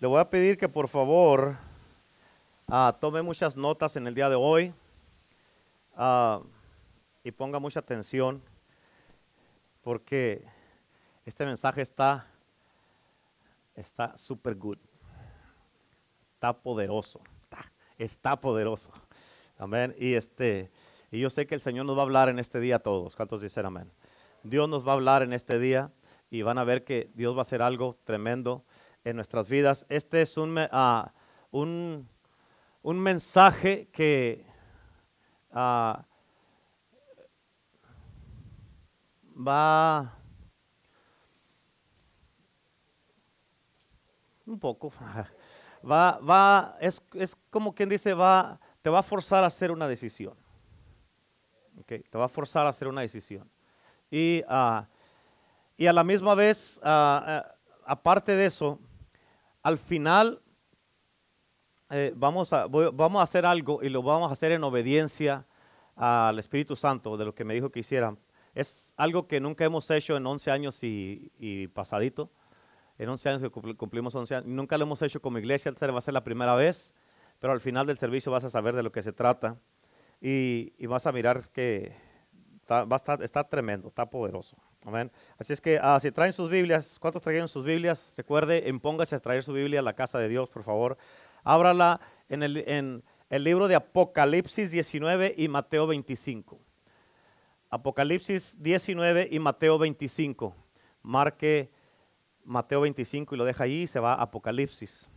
Le voy a pedir que por favor ah, tome muchas notas en el día de hoy ah, y ponga mucha atención porque este mensaje está está super good. Está poderoso. Está, poderoso. Amén. Y este y yo sé que el Señor nos va a hablar en este día a todos. ¿Cuántos dicen amén? Dios nos va a hablar en este día y van a ver que Dios va a hacer algo tremendo en nuestras vidas. Este es un, uh, un, un, mensaje que uh, va un poco, va, va, es, es, como quien dice, va, te va a forzar a hacer una decisión. Okay, te va a forzar a hacer una decisión. Y, uh, y a la misma vez, aparte de eso, al final eh, vamos, a, vamos a hacer algo y lo vamos a hacer en obediencia al Espíritu Santo de lo que me dijo que hiciera. Es algo que nunca hemos hecho en 11 años y, pasadito. En 11 años que cumplimos 11 años. Nunca lo hemos hecho como iglesia, esta va a ser la primera vez, pero al final del servicio vas a saber de lo que se trata y, vas a mirar que está, está tremendo, está poderoso. Así es que ah, si traen sus Biblias, ¿cuántos trajeron sus Biblias? Recuerde, empóngase a traer su Biblia a la casa de Dios, por favor. Ábrala en el, en el libro de Apocalipsis 19 y Mateo 25. Apocalipsis 19 y Mateo 25. Marque Mateo 25 y lo deja ahí y se va a Apocalipsis.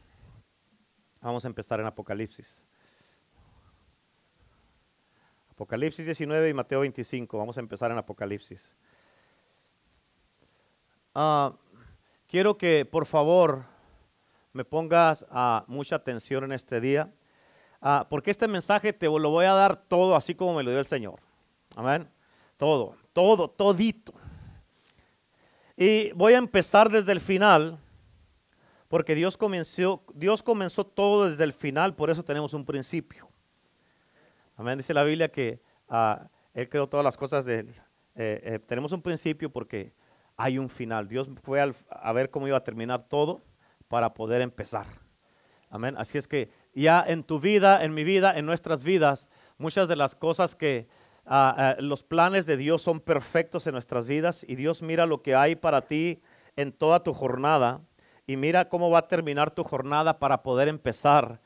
Vamos a empezar en Apocalipsis. Apocalipsis 19 y Mateo 25. Vamos a empezar en Apocalipsis. Ah, quiero que por favor me pongas uh, mucha atención en este día, uh, porque este mensaje te lo voy a dar todo así como me lo dio el Señor. Amén. Todo, todo, todito. Y voy a empezar desde el final, porque Dios comenzó, Dios comenzó todo desde el final, por eso tenemos un principio. Amén. Dice la Biblia que Él creó todas las cosas de Él. Eh, eh, tenemos un principio porque hay un final. Dios fue a ver cómo iba a terminar todo para poder empezar. Amén. Así es que ya en tu vida, en mi vida, en nuestras vidas, muchas de las cosas que ah, ah, los planes de Dios son perfectos en nuestras vidas y Dios mira lo que hay para ti en toda tu jornada y mira cómo va a terminar tu jornada para poder empezar,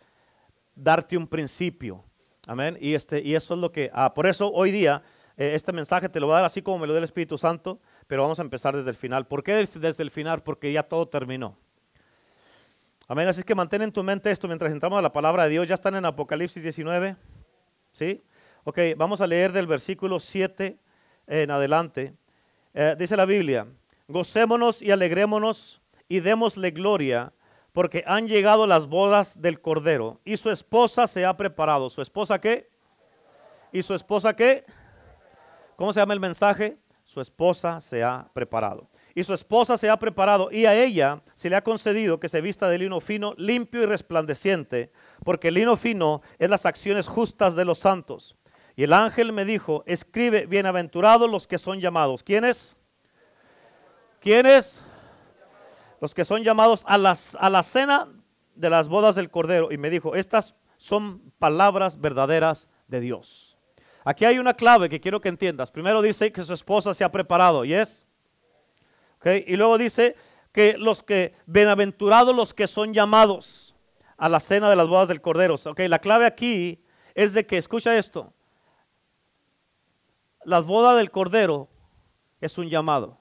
darte un principio. Amén. Y, este, y eso es lo que, ah, por eso hoy día eh, este mensaje te lo voy a dar así como me lo dio el Espíritu Santo pero vamos a empezar desde el final. ¿Por qué desde el final? Porque ya todo terminó. Amén. Así que mantén en tu mente esto mientras entramos a la palabra de Dios. Ya están en Apocalipsis 19. ¿Sí? Ok, vamos a leer del versículo 7 en adelante. Eh, dice la Biblia, gocémonos y alegrémonos y démosle gloria porque han llegado las bodas del Cordero y su esposa se ha preparado. ¿Su esposa qué? ¿Y su esposa qué? ¿Cómo se llama el mensaje? Su esposa se ha preparado. Y su esposa se ha preparado y a ella se le ha concedido que se vista de lino fino, limpio y resplandeciente, porque el lino fino es las acciones justas de los santos. Y el ángel me dijo, escribe, bienaventurados los que son llamados. ¿Quiénes? ¿Quiénes? Los que son llamados a, las, a la cena de las bodas del Cordero. Y me dijo, estas son palabras verdaderas de Dios. Aquí hay una clave que quiero que entiendas. Primero dice que su esposa se ha preparado, ¿y es? Y luego dice que los que, bienaventurados los que son llamados a la cena de las bodas del Cordero. Okay, la clave aquí es de que, escucha esto, la boda del Cordero es un llamado.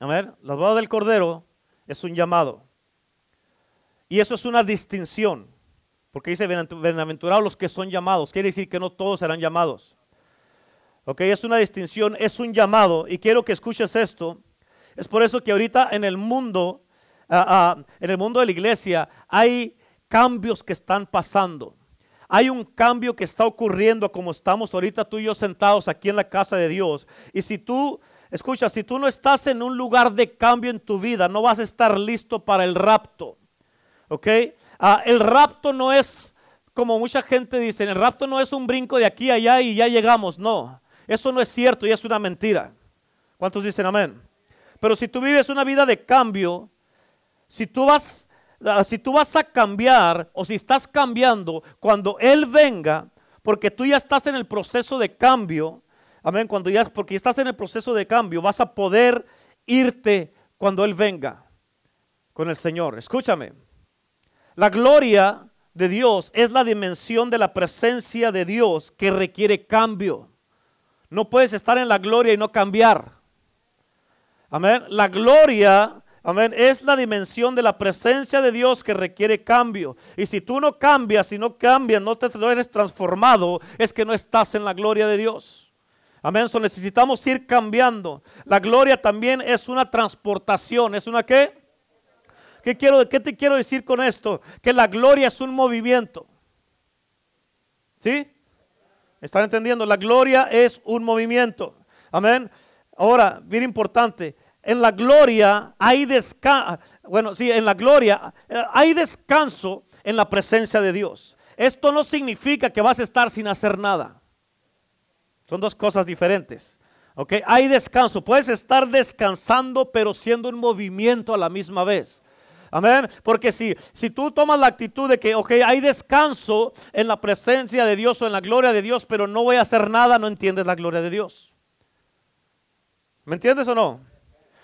A ver, la boda del Cordero es un llamado. Y eso es una distinción. Porque dice, bienaventurados los que son llamados. Quiere decir que no todos serán llamados. Ok, es una distinción, es un llamado. Y quiero que escuches esto. Es por eso que ahorita en el mundo, ah, ah, en el mundo de la iglesia, hay cambios que están pasando. Hay un cambio que está ocurriendo como estamos ahorita tú y yo sentados aquí en la casa de Dios. Y si tú, escucha, si tú no estás en un lugar de cambio en tu vida, no vas a estar listo para el rapto. ¿Ok? Ah, el rapto no es, como mucha gente dice, el rapto no es un brinco de aquí a allá y ya llegamos. No, eso no es cierto y es una mentira. ¿Cuántos dicen amén? Pero si tú vives una vida de cambio, si tú vas, ah, si tú vas a cambiar o si estás cambiando cuando Él venga, porque tú ya estás en el proceso de cambio, amén, cuando ya, porque estás en el proceso de cambio, vas a poder irte cuando Él venga con el Señor. Escúchame, la gloria de Dios es la dimensión de la presencia de Dios que requiere cambio. No puedes estar en la gloria y no cambiar. Amén. La gloria, amén, es la dimensión de la presencia de Dios que requiere cambio. Y si tú no cambias, si no cambias, no te no eres transformado, es que no estás en la gloria de Dios. Amén. So necesitamos ir cambiando. La gloria también es una transportación. ¿Es una qué? ¿Qué, quiero, ¿Qué te quiero decir con esto? Que la gloria es un movimiento. ¿Sí? ¿Están entendiendo? La gloria es un movimiento. Amén. Ahora, bien importante, en la gloria hay descanso. Bueno, sí, en la gloria eh, hay descanso en la presencia de Dios. Esto no significa que vas a estar sin hacer nada. Son dos cosas diferentes. ¿Ok? Hay descanso. Puedes estar descansando, pero siendo un movimiento a la misma vez. Amén. Porque si, si tú tomas la actitud de que, ok, hay descanso en la presencia de Dios o en la gloria de Dios, pero no voy a hacer nada, no entiendes la gloria de Dios. ¿Me entiendes o no?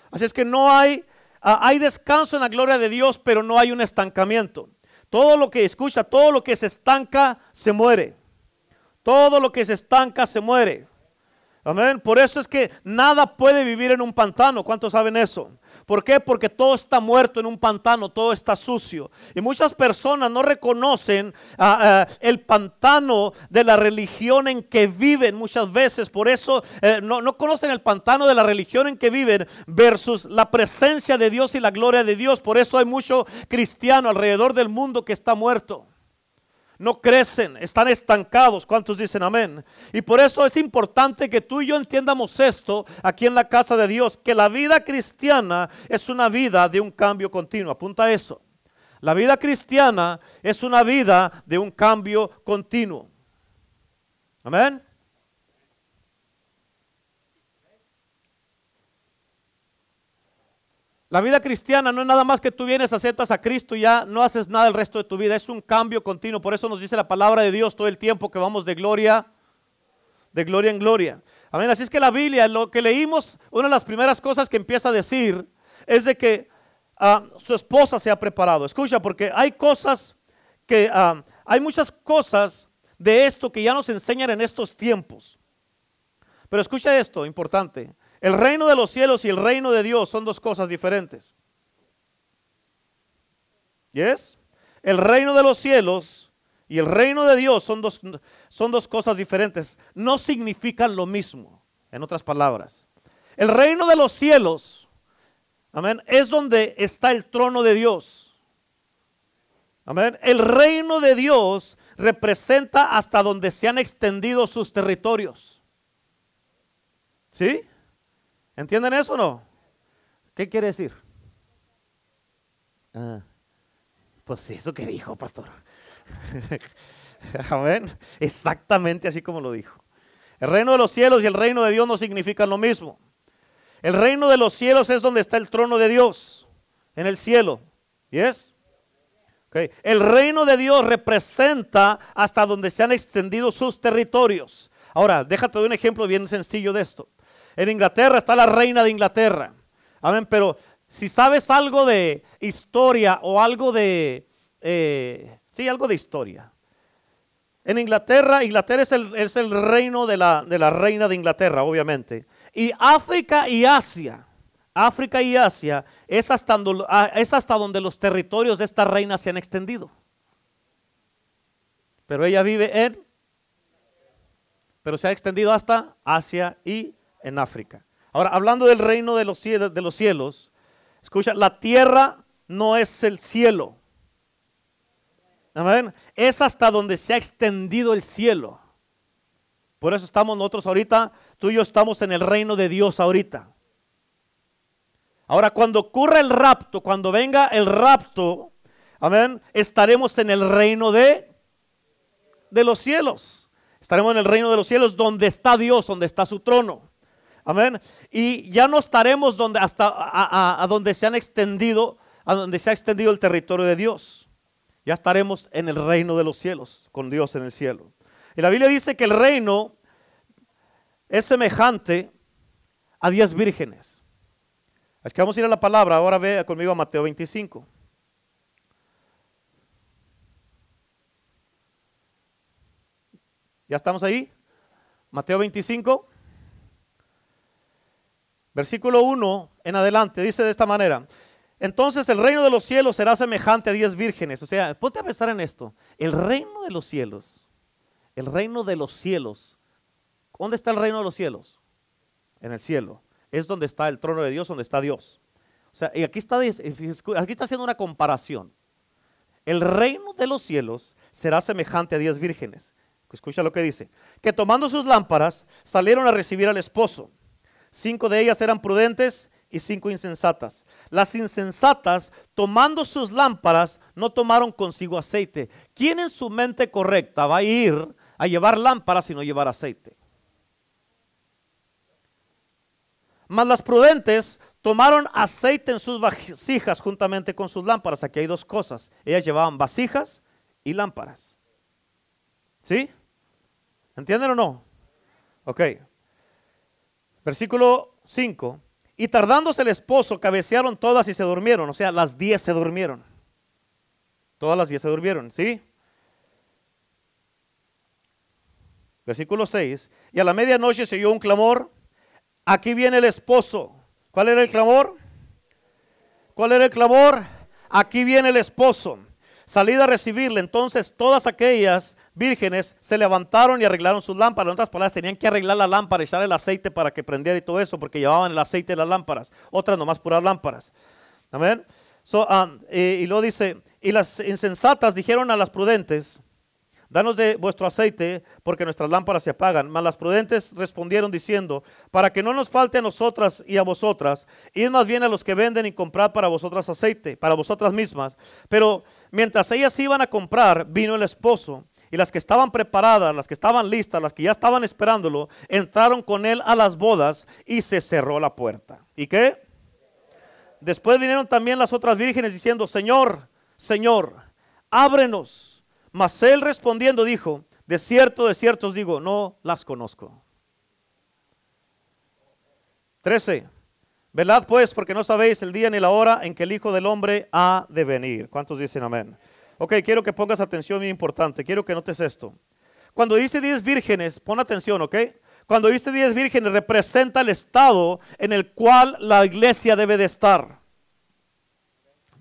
Así es que no hay, ah, hay descanso en la gloria de Dios, pero no hay un estancamiento. Todo lo que escucha, todo lo que se estanca, se muere. Todo lo que se estanca, se muere. Amén. Por eso es que nada puede vivir en un pantano. ¿Cuántos saben eso? ¿Por qué? Porque todo está muerto en un pantano, todo está sucio. Y muchas personas no reconocen ah, ah, el pantano de la religión en que viven muchas veces. Por eso eh, no, no conocen el pantano de la religión en que viven versus la presencia de Dios y la gloria de Dios. Por eso hay mucho cristiano alrededor del mundo que está muerto no crecen, están estancados. ¿Cuántos dicen amén? Y por eso es importante que tú y yo entiendamos esto aquí en la casa de Dios, que la vida cristiana es una vida de un cambio continuo. Apunta eso. La vida cristiana es una vida de un cambio continuo. Amén. La vida cristiana no es nada más que tú vienes, aceptas a Cristo y ya no haces nada el resto de tu vida. Es un cambio continuo. Por eso nos dice la palabra de Dios todo el tiempo que vamos de gloria, de gloria en gloria. Amén. Así es que la Biblia, lo que leímos, una de las primeras cosas que empieza a decir es de que ah, su esposa se ha preparado. Escucha, porque hay cosas que, ah, hay muchas cosas de esto que ya nos enseñan en estos tiempos. Pero escucha esto, importante. El reino de los cielos y el reino de Dios son dos cosas diferentes. ¿Yes? El reino de los cielos y el reino de Dios son dos, son dos cosas diferentes. No significan lo mismo, en otras palabras. El reino de los cielos, amén, es donde está el trono de Dios. Amén. El reino de Dios representa hasta donde se han extendido sus territorios. ¿Sí? ¿Entienden eso o no? ¿Qué quiere decir? Ah, pues eso que dijo, pastor. Amén. Exactamente así como lo dijo. El reino de los cielos y el reino de Dios no significan lo mismo. El reino de los cielos es donde está el trono de Dios, en el cielo. ¿Yes? Okay. El reino de Dios representa hasta donde se han extendido sus territorios. Ahora, déjate de un ejemplo bien sencillo de esto. En Inglaterra está la reina de Inglaterra. Amén, pero si sabes algo de historia o algo de, eh, sí, algo de historia. En Inglaterra, Inglaterra es el, es el reino de la, de la reina de Inglaterra, obviamente. Y África y Asia, África y Asia es hasta, ah, es hasta donde los territorios de esta reina se han extendido. Pero ella vive en, pero se ha extendido hasta Asia y en África. Ahora, hablando del reino de los, cielos, escucha, la tierra no es el cielo. Amén. Es hasta donde se ha extendido el cielo. Por eso estamos nosotros ahorita, tú y yo estamos en el reino de Dios ahorita. Ahora, cuando ocurra el rapto, cuando venga el rapto, amén, estaremos en el reino de, de los cielos. Estaremos en el reino de los cielos donde está Dios, donde está su trono. Amén. Y ya no estaremos donde, hasta a, donde se han extendido a donde se ha extendido el territorio de Dios. Ya estaremos en el reino de los cielos, con Dios en el cielo. Y la Biblia dice que el reino es semejante a diez vírgenes. Es que vamos a ir a la palabra. Ahora ve conmigo a Mateo 25. ¿Ya estamos ahí? Mateo 25. Versículo 1 en adelante dice de esta manera. Entonces el reino de los cielos será semejante a diez vírgenes. O sea, ponte a pensar en esto. El reino de los cielos, el reino de los cielos. ¿Dónde está el reino de los cielos? En el cielo. Es donde está el trono de Dios, donde está Dios. O sea, y aquí está, aquí está haciendo una comparación. El reino de los cielos será semejante a diez vírgenes. Escucha lo que dice. Que tomando sus lámparas salieron a recibir al esposo. Cinco de ellas eran prudentes y cinco insensatas. Las insensatas, tomando sus lámparas, no tomaron consigo aceite. ¿Quién en su mente correcta va a ir a llevar lámparas y no llevar aceite? Mas las prudentes tomaron aceite en sus vasijas juntamente con sus lámparas. Aquí hay dos cosas. Ellas llevaban vasijas y lámparas. ¿Sí? ¿Entienden o no? Ok. Versículo 5. Y tardándose el esposo, cabecearon todas y se durmieron. O sea, las diez se durmieron. Todas las diez se durmieron, ¿sí? Versículo 6. Y a la medianoche se oyó un clamor. Aquí viene el esposo. ¿Cuál era el clamor? ¿Cuál era el clamor? Aquí viene el esposo. Salida a recibirle. Entonces todas aquellas vírgenes se levantaron y arreglaron sus lámparas. En otras palabras, tenían que arreglar la lámpara y echarle el aceite para que prendiera y todo eso, porque llevaban el aceite de las lámparas. Otras nomás puras lámparas. Amén. Um, y, luego dice, y las insensatas dijeron a las prudentes, danos de vuestro aceite, porque nuestras lámparas se apagan. Mas las prudentes respondieron diciendo, para que no nos falte a nosotras y a vosotras, id más bien a los que venden y comprad para vosotras aceite, para vosotras mismas. Pero mientras ellas iban a comprar, vino el esposo. Y las que estaban preparadas, las que estaban listas, las que ya estaban esperándolo, entraron con él a las bodas y se cerró la puerta. ¿Y qué? Después vinieron también las otras vírgenes diciendo, Señor, Señor, ábrenos. Mas él respondiendo dijo, de cierto, de cierto os digo, no las conozco. 13. Velad pues, porque no sabéis el día ni la hora en que el Hijo del Hombre ha de venir. ¿Cuántos dicen amén? Ok, quiero que pongas atención, muy importante. Quiero que notes esto. Cuando dice diez vírgenes, pon atención, ¿ok? Cuando dice diez vírgenes, representa el estado en el cual la iglesia debe de estar.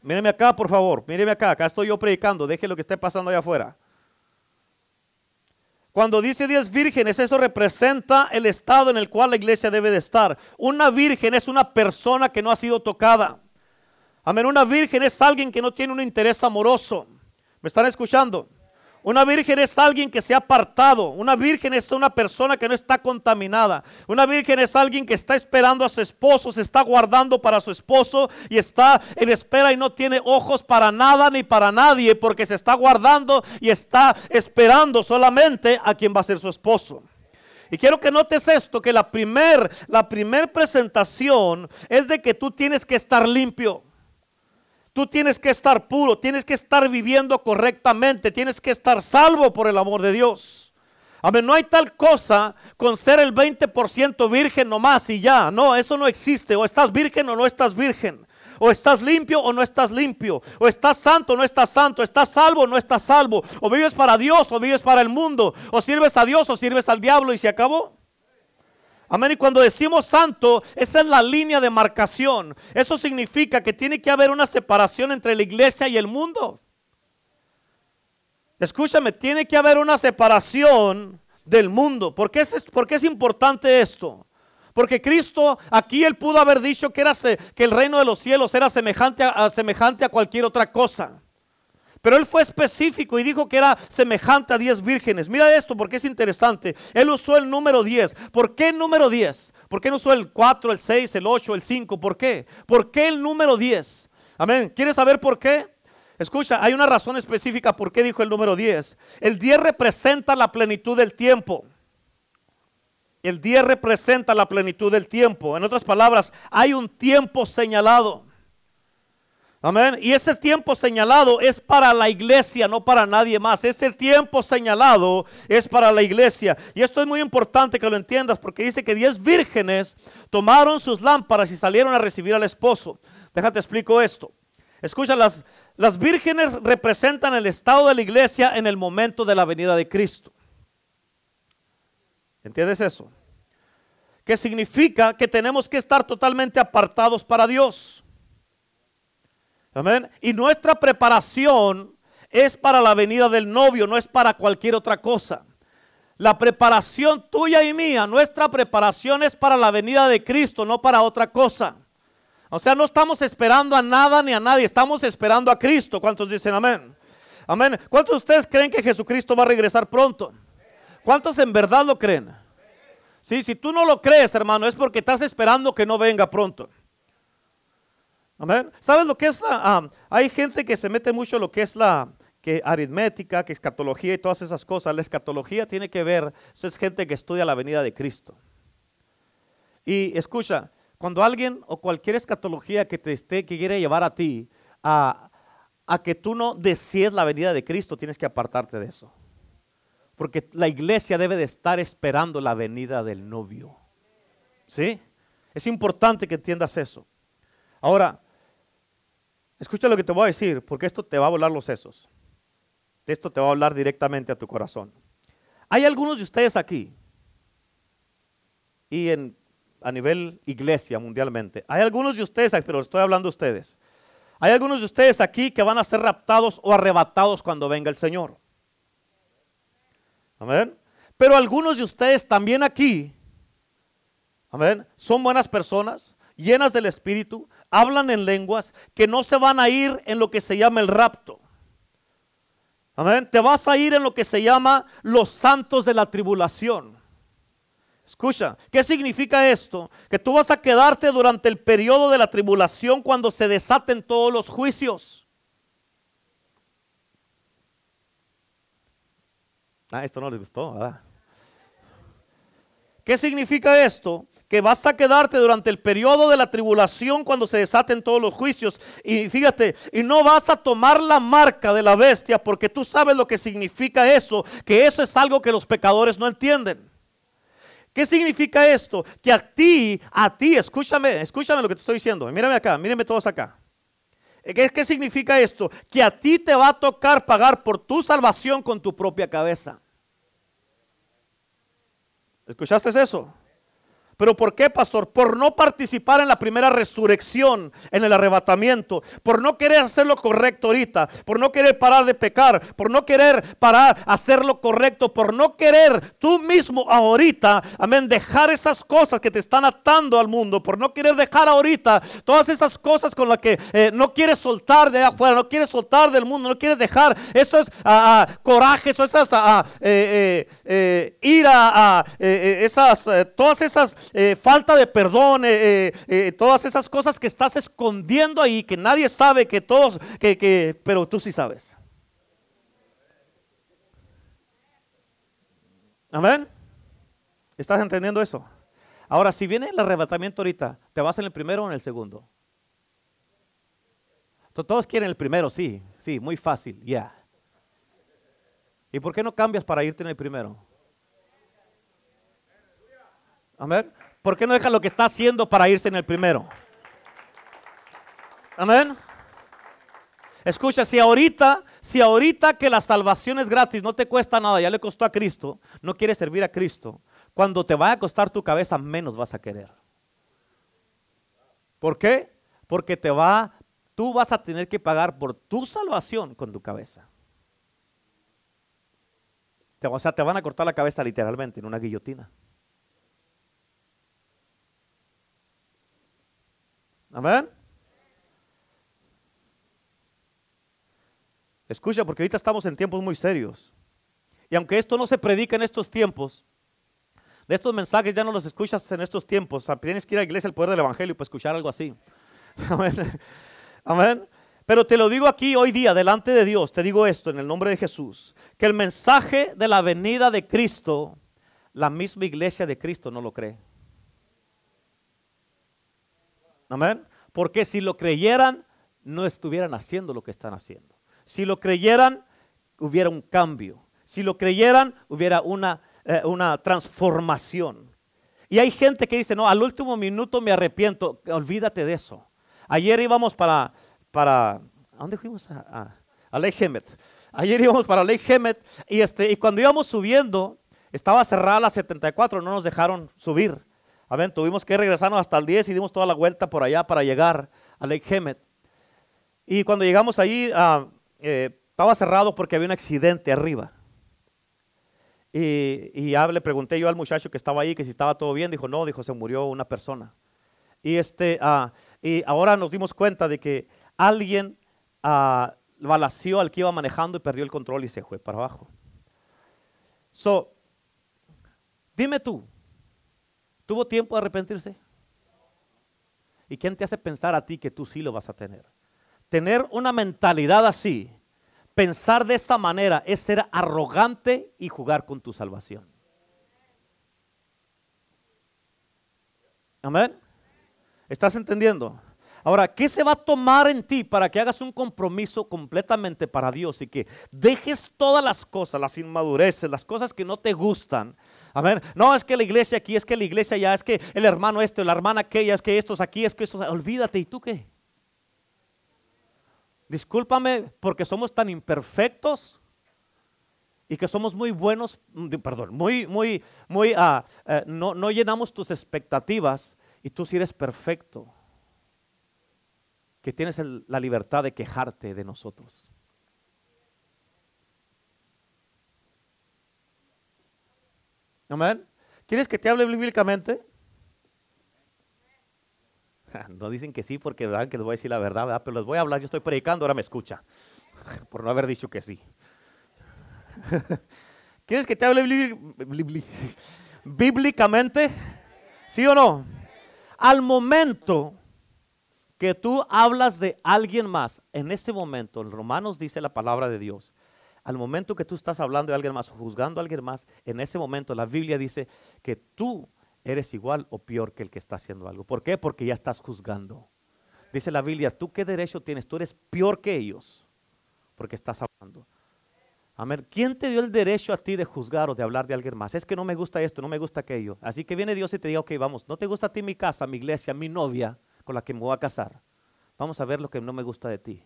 Míreme acá, por favor. Míreme acá. Acá estoy yo predicando. Deje lo que esté pasando allá afuera. Cuando dice diez vírgenes, eso representa el estado en el cual la iglesia debe de estar. Una virgen es una persona que no ha sido tocada. Amén. Una virgen es alguien que no tiene un interés amoroso. ¿Me están escuchando? Una virgen es alguien que se ha apartado. Una virgen es una persona que no está contaminada. Una virgen es alguien que está esperando a su esposo, se está guardando para su esposo y está en espera y no tiene ojos para nada ni para nadie porque se está guardando y está esperando solamente a quien va a ser su esposo. Y quiero que notes esto, que la primer, la primer presentación es de que tú tienes que estar limpio. Tú tienes que estar puro, tienes que estar viviendo correctamente, tienes que estar salvo por el amor de Dios. Amén, no hay tal cosa con ser el 20% virgen nomás y ya. No, eso no existe. O estás virgen o no estás virgen. O estás limpio o no estás limpio. O estás santo o no estás santo. Estás salvo o no estás salvo. O vives para Dios o vives para el mundo. O sirves a Dios o sirves al diablo y se acabó. Amén. Y cuando decimos santo, esa es la línea de marcación. Eso significa que tiene que haber una separación entre la iglesia y el mundo. Escúchame, tiene que haber una separación del mundo. ¿Por qué es, es importante esto? Porque Cristo aquí él pudo haber dicho que, era, que el reino de los cielos era semejante a, semejante a cualquier otra cosa. Pero él fue específico y dijo que era semejante a 10 vírgenes. Mira esto porque es interesante. Él usó el número 10. ¿Por qué el número 10? ¿Por qué no usó el 4, el 6, el 8, el 5? ¿Por qué? ¿Por qué el número 10? Amén. ¿Quieres saber por qué? Escucha, hay una razón específica por qué dijo el número 10. El 10 representa la plenitud del tiempo. El 10 representa la plenitud del tiempo. En otras palabras, hay un tiempo señalado. Amén. Y ese tiempo señalado es para la iglesia, no para nadie más. Ese tiempo señalado es para la iglesia. Y esto es muy importante que lo entiendas porque dice que diez vírgenes tomaron sus lámparas y salieron a recibir al esposo. Déjate explico esto. Escucha, las, las vírgenes representan el estado de la iglesia en el momento de la venida de Cristo. ¿Entiendes eso? Que significa que tenemos que estar totalmente apartados para Dios. Amén. Y nuestra preparación es para la venida del novio, no es para cualquier otra cosa. La preparación tuya y mía, nuestra preparación es para la venida de Cristo, no para otra cosa. O sea, no estamos esperando a nada ni a nadie, estamos esperando a Cristo. ¿Cuántos dicen amén? Amén. ¿Cuántos de ustedes creen que Jesucristo va a regresar pronto? ¿Cuántos en verdad lo creen? Sí, si tú no lo crees, hermano, es porque estás esperando que no venga pronto. Amén. ¿Sabes lo que es la? Hay gente que se mete mucho en lo que es la que aritmética, que escatología y todas esas cosas. La escatología tiene que ver, es gente que estudia la venida de Cristo. Y escucha, cuando alguien o cualquier escatología que te esté, que quiere llevar a ti a, a que tú no desees la venida de Cristo, tienes que apartarte de eso. Porque la iglesia debe de estar esperando la venida del novio. ¿Sí? Es importante que entiendas eso. Ahora, Escucha lo que te voy a decir, porque esto te va a volar los sesos. Esto te va a hablar directamente a tu corazón. Hay algunos de ustedes aquí, y en, a nivel iglesia mundialmente, hay algunos de ustedes pero estoy hablando de ustedes. Hay algunos de ustedes aquí que van a ser raptados o arrebatados cuando venga el Señor. Amén. Pero algunos de ustedes también aquí, amén, son buenas personas, llenas del Espíritu, hablan en lenguas, que no se van a ir en lo que se llama el rapto. Amén. Te vas a ir en lo que se llama los santos de la tribulación. Escucha, ¿qué significa esto? Que tú vas a quedarte durante el periodo de la tribulación cuando se desaten todos los juicios. Ah, esto no les gustó, ¿verdad? ¿Qué significa esto? Que vas a quedarte durante el periodo de la tribulación cuando se desaten todos los juicios. Y fíjate, y no vas a tomar la marca de la bestia porque tú sabes lo que significa eso, que eso es algo que los pecadores no entienden. ¿Qué significa esto? Que a ti, a ti, escúchame, escúchame lo que te estoy diciendo. Mírame acá, mírenme todos acá. ¿Qué, ¿Qué significa esto? Que a ti te va a tocar pagar por tu salvación con tu propia cabeza. ¿Escuchaste eso? ¿Pero por qué, pastor? Por no participar en la primera resurrección, en el arrebatamiento, por no querer hacer lo correcto ahorita, por no querer parar de pecar, por no querer parar, hacer lo correcto, por no querer tú mismo ahorita, amén, dejar esas cosas que te están atando al mundo, por no querer dejar ahorita todas esas cosas con las que eh, no quieres soltar de afuera, no quieres soltar del mundo, no quieres dejar, eso es ah, ah, coraje, eso es ah, eh, eh, ira, esas, todas esas eh, falta de perdón, eh, eh, todas esas cosas que estás escondiendo ahí, que nadie sabe, que todos, que, pero tú sí sabes. Amén. ¿Estás entendiendo eso? Ahora, si viene el arrebatamiento ahorita, ¿te vas en el primero o en el segundo? Todos quieren el primero, sí, sí, muy fácil, ya. ¿Y por qué no cambias para irte en el primero? Amén. ¿Por qué no deja lo que está haciendo para irse en el primero? Amén. Escucha, si ahorita, si ahorita que la salvación es gratis, no te cuesta nada, ya le costó a Cristo, no quieres servir a Cristo, cuando te vaya a costar tu cabeza, menos vas a querer. ¿Por qué? Porque te va, tú vas a tener que pagar por tu salvación con tu cabeza. O sea, te van a cortar la cabeza literalmente en una guillotina. Amén. Escucha, porque ahorita estamos en tiempos muy serios. Y aunque esto no se predica en estos tiempos, de estos mensajes ya no los escuchas en estos tiempos. tienes que ir a la iglesia el poder del evangelio para escuchar algo así. Amén. Amén. Pero te lo digo aquí hoy día, delante de Dios, te digo esto en el nombre de Jesús, que el mensaje de la venida de Cristo, la misma iglesia de Cristo no lo cree. Amén. Porque si lo creyeran, no estuvieran haciendo lo que están haciendo. Si lo creyeran, hubiera un cambio. Si lo creyeran, hubiera una, eh, una transformación. Y hay gente que dice, no, al último minuto me arrepiento. Olvídate de eso. Ayer íbamos para, para ¿a dónde fuimos? A, a, Lake Hemet. Ayer íbamos para Lake Hemet y, este, y cuando íbamos subiendo, estaba cerrada la 74, no nos dejaron subir. A ver, tuvimos que regresarnos hasta el 10 y dimos toda la vuelta por allá para llegar a Lake Hemet. Y cuando llegamos allí, ah, eh, estaba cerrado porque había un accidente arriba. Y, ya le pregunté yo al muchacho que estaba ahí que si estaba todo bien. Dijo, no, dijo, se murió una persona. Y, este, ah, y ahora nos dimos cuenta de que alguien uh, balació al que iba manejando y perdió el control y se fue para abajo. So, dime tú, ¿tuvo tiempo de arrepentirse? ¿Y quién te hace pensar a ti que tú sí lo vas a tener? Tener una mentalidad así Pensar de esa manera es ser arrogante y jugar con tu salvación. Amén. ¿Estás entendiendo? Ahora, ¿qué se va a tomar en ti para que hagas un compromiso completamente para Dios y que dejes todas las cosas, las inmadureces, las cosas que no te gustan? Amén. No es que la iglesia aquí, es que la iglesia ya, es que el hermano este, la hermana aquella, es que estos aquí, es que estos, olvídate, ¿y tú qué? discúlpame porque somos tan imperfectos y que somos muy buenos, perdón, muy, muy, muy, uh, no, no llenamos tus expectativas y tú sí eres perfecto, que tienes la libertad de quejarte de nosotros. Amén. ¿Quieres que te hable bíblicamente? No dicen que sí porque ¿verdad? que les voy a decir la verdad, pero les voy a hablar. Yo estoy predicando, ahora me escucha. Por no haber dicho que sí. ¿Quieres que te hable bíblicamente? ¿Sí o no? Al momento que tú hablas de alguien más, en este momento, en Romanos dice la palabra de Dios, al momento que tú estás hablando de alguien más, juzgando a alguien más, en ese momento la Biblia dice que tú eres igual o peor que el que está haciendo algo. ¿Por qué? Porque ya estás juzgando. Dice la Biblia, ¿tú qué derecho tienes? Tú eres peor que ellos porque estás hablando. Amén. ¿Quién te dio el derecho a ti de juzgar o de hablar de alguien más? Es que no me gusta esto, no me gusta aquello. Así que viene Dios y te diga, ok, vamos, no te gusta a ti mi casa, mi iglesia, mi novia con la que me voy a casar. Vamos a ver lo que no me gusta de ti.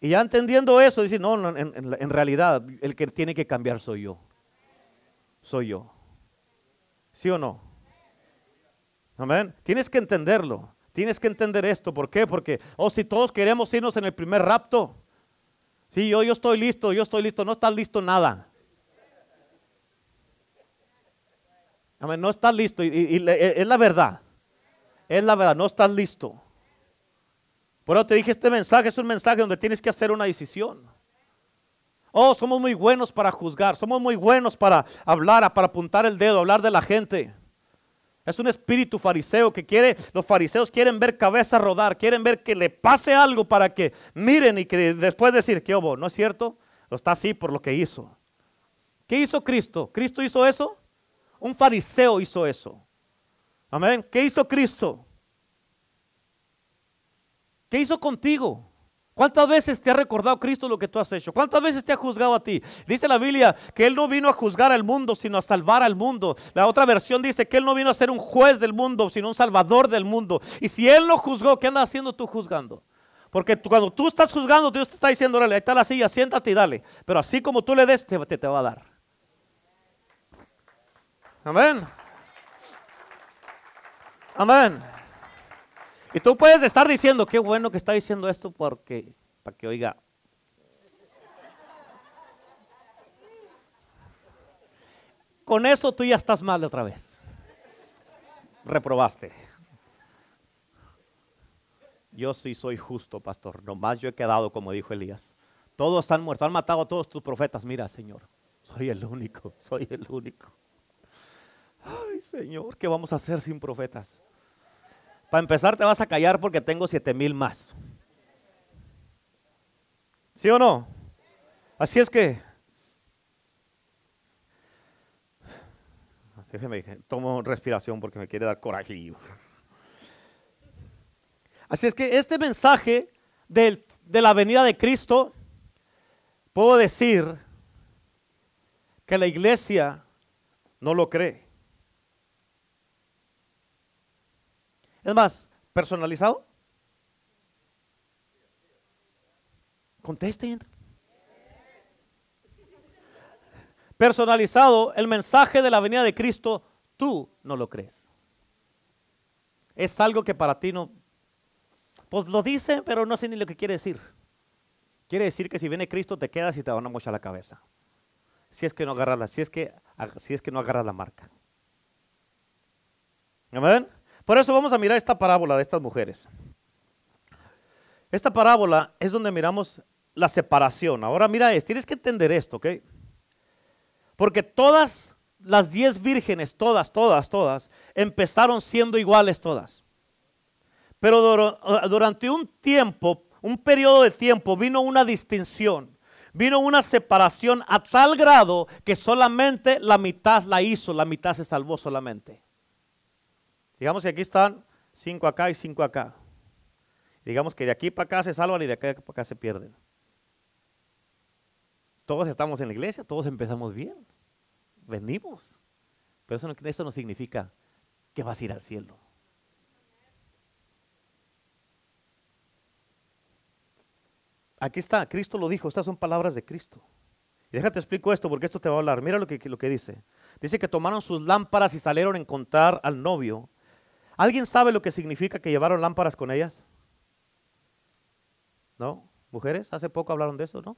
Y ya entendiendo eso, dice, no, en, realidad el que tiene que cambiar soy yo. Soy yo. ¿Sí o no? Amén. Tienes que entenderlo. Tienes que entender esto. ¿Por qué? Porque, oh, si todos queremos irnos en el primer rapto. Sí, yo, yo estoy listo, yo estoy listo. No está listo nada. Amén. No estás listo. y es la verdad. Es la verdad. No estás listo. Por eso te dije, este mensaje es un mensaje donde tienes que hacer una decisión. Oh, somos muy buenos para juzgar, somos muy buenos para hablar, para apuntar el dedo, hablar de la gente. Es un espíritu fariseo que quiere, los fariseos quieren ver cabeza rodar, quieren ver que le pase algo para que miren y que después decir que hubo, ¿no es cierto? Lo está así por lo que hizo. ¿Qué hizo Cristo? ¿Cristo hizo eso? Un fariseo hizo eso. Amén. ¿Qué hizo Cristo? ¿Qué hizo contigo? ¿Cuántas veces te ha recordado Cristo lo que tú has hecho? ¿Cuántas veces te ha juzgado a ti? Dice la Biblia que Él no vino a juzgar al mundo, sino a salvar al mundo. La otra versión dice que Él no vino a ser un juez del mundo, sino un salvador del mundo. Y si Él lo juzgó, ¿qué andas haciendo tú juzgando? Porque cuando tú estás juzgando, Dios te está diciendo, ahí está la silla, siéntate y dale. Pero así como tú le des, te, te va a dar. Amén. Amén. Y tú puedes estar diciendo, qué bueno que está diciendo esto porque, para que oiga. Con eso tú ya estás mal otra vez. Reprobaste. Yo sí soy justo, pastor. Nomás yo he quedado, como dijo Elías. Todos están muertos, han matado a todos tus profetas. Mira, Señor, soy el único, soy el único. Ay, Señor, ¿qué vamos a hacer sin profetas? Para empezar te vas a callar porque tengo siete mil más. ¿Sí o no? Así es que, déjeme, tomo respiración porque me quiere dar coraje. Así es que este mensaje de la venida de Cristo, puedo decir que la iglesia no lo cree. Es más, personalizado. Contesten. Personalizado, el mensaje de la venida de Cristo, tú no lo crees. Es algo que para ti no... Pues lo dice, pero no sé ni lo que quiere decir. Quiere decir que si viene Cristo te quedas y te van a mochar la cabeza. Si es que no agarras la, si es que, si es que no agarras la marca. Amén. Por eso vamos a mirar esta parábola de estas mujeres. Esta parábola es donde miramos la separación. Ahora mira esto, tienes que entender esto, ¿ok? Porque todas las diez vírgenes, todas, todas, todas, empezaron siendo iguales todas. Pero durante un tiempo, un periodo de tiempo, vino una distinción, vino una separación a tal grado que solamente la mitad la hizo, la mitad se salvó solamente. Digamos que aquí están cinco acá y cinco acá. Digamos que de aquí para acá se salvan y de acá para acá se pierden. Todos estamos en la iglesia, todos empezamos bien. Venimos. Pero eso no, eso no significa que vas a ir al cielo. Aquí está, Cristo lo dijo, estas son palabras de Cristo. Y déjate explico esto porque esto te va a hablar. Mira lo que, lo que dice. Dice que tomaron sus lámparas y salieron a encontrar al novio. ¿Alguien sabe lo que significa que llevaron lámparas con ellas? ¿No? ¿Mujeres? Hace poco hablaron de eso, ¿no?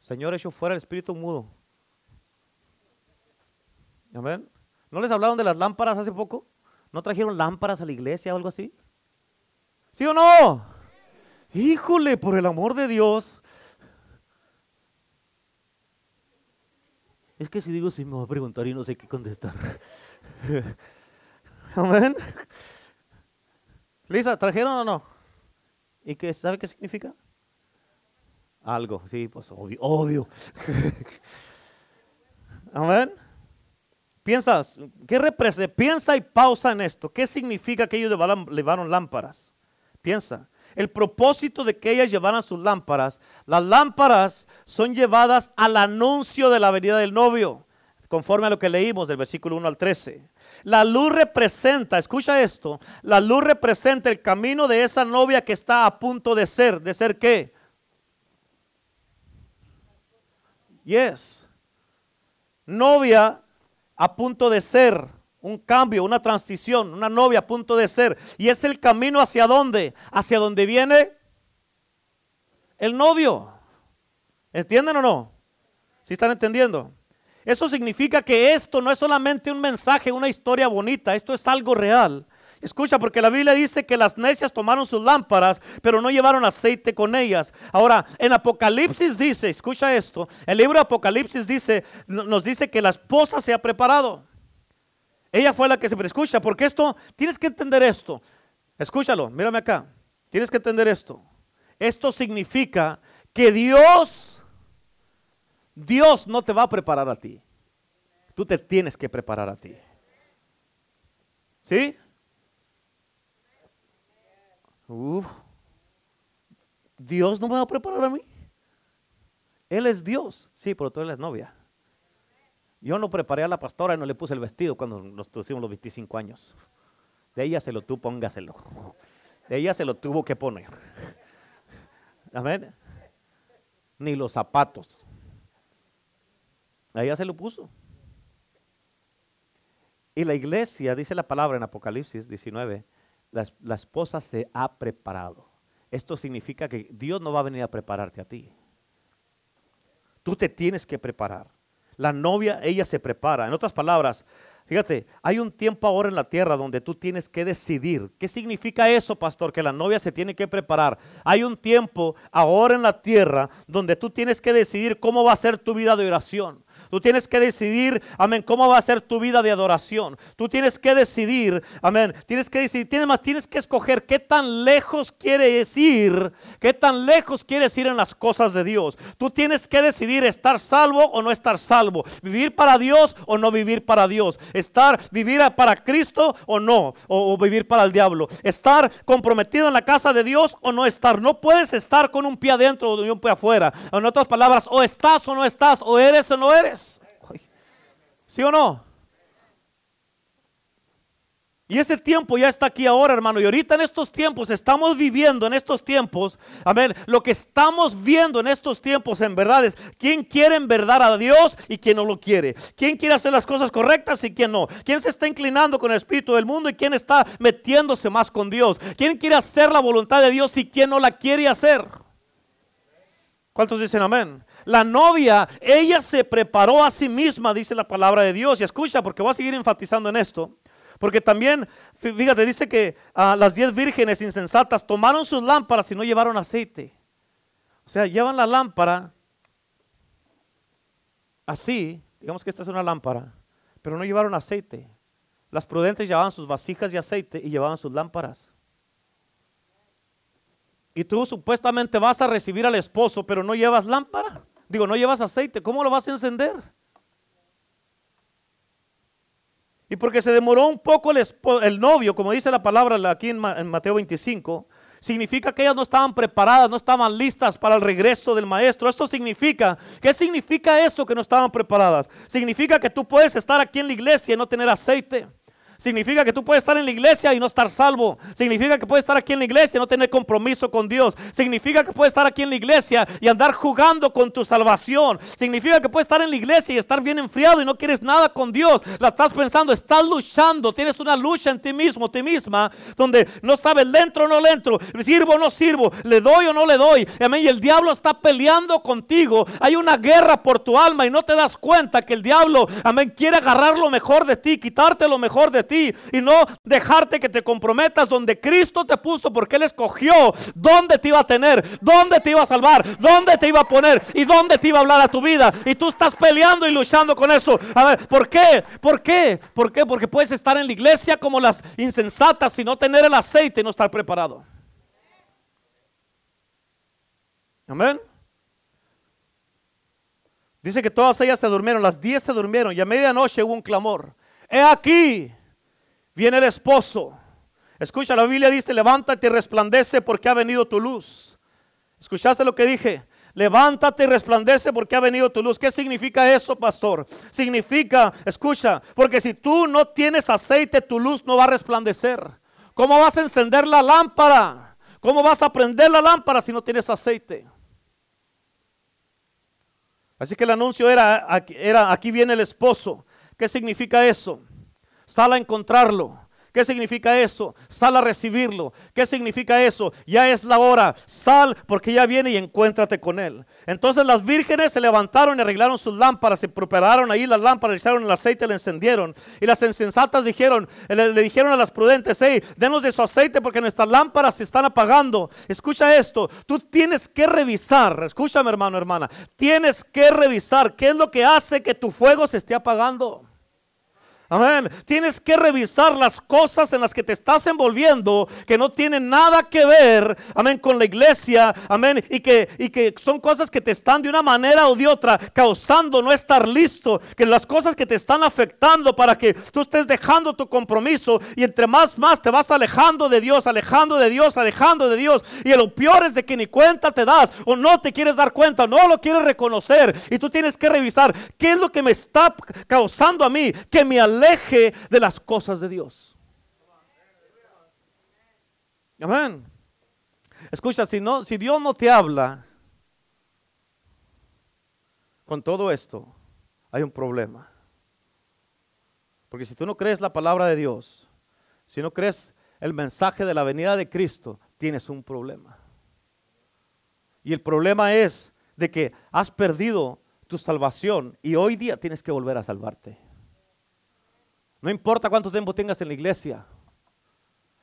Señor, hecho fuera el espíritu mudo. Amén. ¿No les hablaron de las lámparas hace poco? ¿No trajeron lámparas a la iglesia o algo así? ¿Sí o no? Híjole, por el amor de Dios. Es que si digo, si me va a preguntar y no sé qué contestar. Amén. Lisa, ¿trajeron o no? ¿Y qué, sabe qué significa? Algo, sí, pues obvio, obvio. Amén. Piensas, ¿qué representa? Piensa y pausa en esto. ¿Qué significa que ellos llevaron, lámparas? Piensa. El propósito de que ellas llevaran sus lámparas, las lámparas son llevadas al anuncio de la venida del novio, conforme a lo que leímos del versículo 1 al 13. La luz representa, escucha esto, la luz representa el camino de esa novia que está a punto de ser. ¿De ser qué? Yes. Novia a punto de ser, un cambio, una transición, una novia a punto de ser. Y es el camino hacia dónde? Hacia donde viene el novio. ¿Entienden o no? ¿Sí están entendiendo? Eso significa que esto no es solamente un mensaje, una historia bonita, esto es algo real. Escucha, porque la Biblia dice que las necias tomaron sus lámparas, pero no llevaron aceite con ellas. Ahora, en Apocalipsis dice, escucha esto, el libro de Apocalipsis dice, nos dice que la esposa se ha preparado. Ella fue la que se escucha, porque esto, tienes que entender esto. Escúchalo, mírame acá. Tienes que entender esto. Esto significa que Dios, Dios no te va a preparar a ti. Tú te tienes que preparar a ti. ¿Sí? Dios no me va a preparar a mí. Él es Dios. Sí, pero tú eres novia. Yo no preparé a la pastora y no le puse el vestido cuando nos pusimos los 25 años. De ella se lo tuvo, póngaselo. De ella se lo tuvo que poner. Amén. Ni los zapatos. Ella se lo puso. Y la iglesia, dice la palabra en Apocalipsis 19, la, esposa se ha preparado. Esto significa que Dios no va a venir a prepararte a ti. Tú te tienes que preparar. La novia, ella se prepara. En otras palabras, fíjate, hay un tiempo ahora en la tierra donde tú tienes que decidir. ¿Qué significa eso, pastor? Que la novia se tiene que preparar. Hay un tiempo ahora en la tierra donde tú tienes que decidir cómo va a ser tu vida de oración Tú tienes que decidir, amén, cómo va a ser tu vida de adoración. Tú tienes que decidir, amén, tienes que decidir, tienes más, tienes que escoger qué tan lejos quieres ir, qué tan lejos quieres ir en las cosas de Dios. Tú tienes que decidir estar salvo o no estar salvo, vivir para Dios o no vivir para Dios, estar, vivir para Cristo o no, o, o vivir para el diablo, estar comprometido en la casa de Dios o no estar. No puedes estar con un pie adentro o un pie afuera. En otras palabras, o estás o no estás, o eres o no eres. ¿Sí o no? Y ese tiempo ya está aquí ahora, hermano. Y ahorita en estos tiempos, estamos viviendo en estos tiempos. Amén. Lo que estamos viendo en estos tiempos, en verdad, es quién quiere en verdad a Dios y quién no lo quiere. Quién quiere hacer las cosas correctas y quién no. Quién se está inclinando con el espíritu del mundo y quién está metiéndose más con Dios. Quién quiere hacer la voluntad de Dios y quién no la quiere hacer. ¿Cuántos dicen amén? La novia, ella se preparó a sí misma, dice la palabra de Dios. Y escucha, porque voy a seguir enfatizando en esto. Porque también, fíjate, dice que ah, las diez vírgenes insensatas tomaron sus lámparas y no llevaron aceite. O sea, llevan la lámpara así, digamos que esta es una lámpara, pero no llevaron aceite. Las prudentes llevaban sus vasijas de aceite y llevaban sus lámparas. Y tú supuestamente vas a recibir al esposo, pero no llevas lámpara. Digo, no llevas aceite. ¿Cómo lo vas a encender? Y porque se demoró un poco el, novio, como dice la palabra aquí en, Mateo 25, significa que ellas no estaban preparadas, no estaban listas para el regreso del maestro. Esto significa, ¿qué significa eso que no estaban preparadas? Significa que tú puedes estar aquí en la iglesia y no tener aceite. Significa que tú puedes estar en la iglesia y no estar salvo. Significa que puedes estar aquí en la iglesia y no tener compromiso con Dios. Significa que puedes estar aquí en la iglesia y andar jugando con tu salvación. Significa que puedes estar en la iglesia y estar bien enfriado y no quieres nada con Dios. La estás pensando, estás luchando, tienes una lucha en ti mismo, ti misma, donde no sabes, le entro o no le entro, sirvo o no sirvo, le doy o no le doy. Amén. Y el diablo está peleando contigo. Hay una guerra por tu alma y no te das cuenta que el diablo, amén, quiere agarrar lo mejor de ti, quitarte lo mejor de ti ti y no dejarte que te comprometas donde Cristo te puso porque Él escogió dónde te iba a tener, dónde te iba a salvar, dónde te iba a poner y dónde te iba a hablar a tu vida. Y tú estás peleando y luchando con eso. A ver, ¿por qué? ¿Por qué? ¿Por qué? Porque puedes estar en la iglesia como las insensatas y no tener el aceite y no estar preparado. Amén. Dice que todas ellas se durmieron, las diez se durmieron y a medianoche hubo un clamor. He aquí, Viene el esposo. Escucha, la Biblia dice, levántate y resplandece porque ha venido tu luz. ¿Escuchaste lo que dije? Levántate y resplandece porque ha venido tu luz. ¿Qué significa eso, pastor? Significa, escucha, porque si tú no tienes aceite, tu luz no va a resplandecer. ¿Cómo vas a encender la lámpara? ¿Cómo vas a prender la lámpara si no tienes aceite? Así que el anuncio era, era aquí viene el esposo. ¿Qué significa eso? Sal a encontrarlo. ¿Qué significa eso? Sal a recibirlo. ¿Qué significa eso? Ya es la hora. Sal porque ya viene y encuéntrate con él. Entonces las vírgenes se levantaron y arreglaron sus lámparas, se prepararon ahí las lámparas, le echaron el aceite, le encendieron. Y las insensatas dijeron, le, dijeron a las prudentes, hey, denos de su aceite porque nuestras lámparas se están apagando. Escucha esto, tú tienes que revisar, escúchame hermano, hermana, tienes que revisar qué es lo que hace que tu fuego se esté apagando. Amén. Tienes que revisar las cosas en las que te estás envolviendo que no tienen nada que ver, amén, con la iglesia, amén, y que, y que son cosas que te están de una manera o de otra causando no estar listo, que las cosas que te están afectando para que tú estés dejando tu compromiso y entre más más te vas alejando de Dios, alejando de Dios, alejando de Dios, y lo peor es de que ni cuenta te das o no te quieres dar cuenta, no lo quieres reconocer y tú tienes que revisar qué es lo que me está causando a mí que me aleje de las cosas de Dios. Amén. Escucha, si, no, si Dios no te habla con todo esto, hay un problema. Porque si tú no crees la palabra de Dios, si no crees el mensaje de la venida de Cristo, tienes un problema. Y el problema es de que has perdido tu salvación y hoy día tienes que volver a salvarte. No importa cuánto tiempo tengas en la iglesia.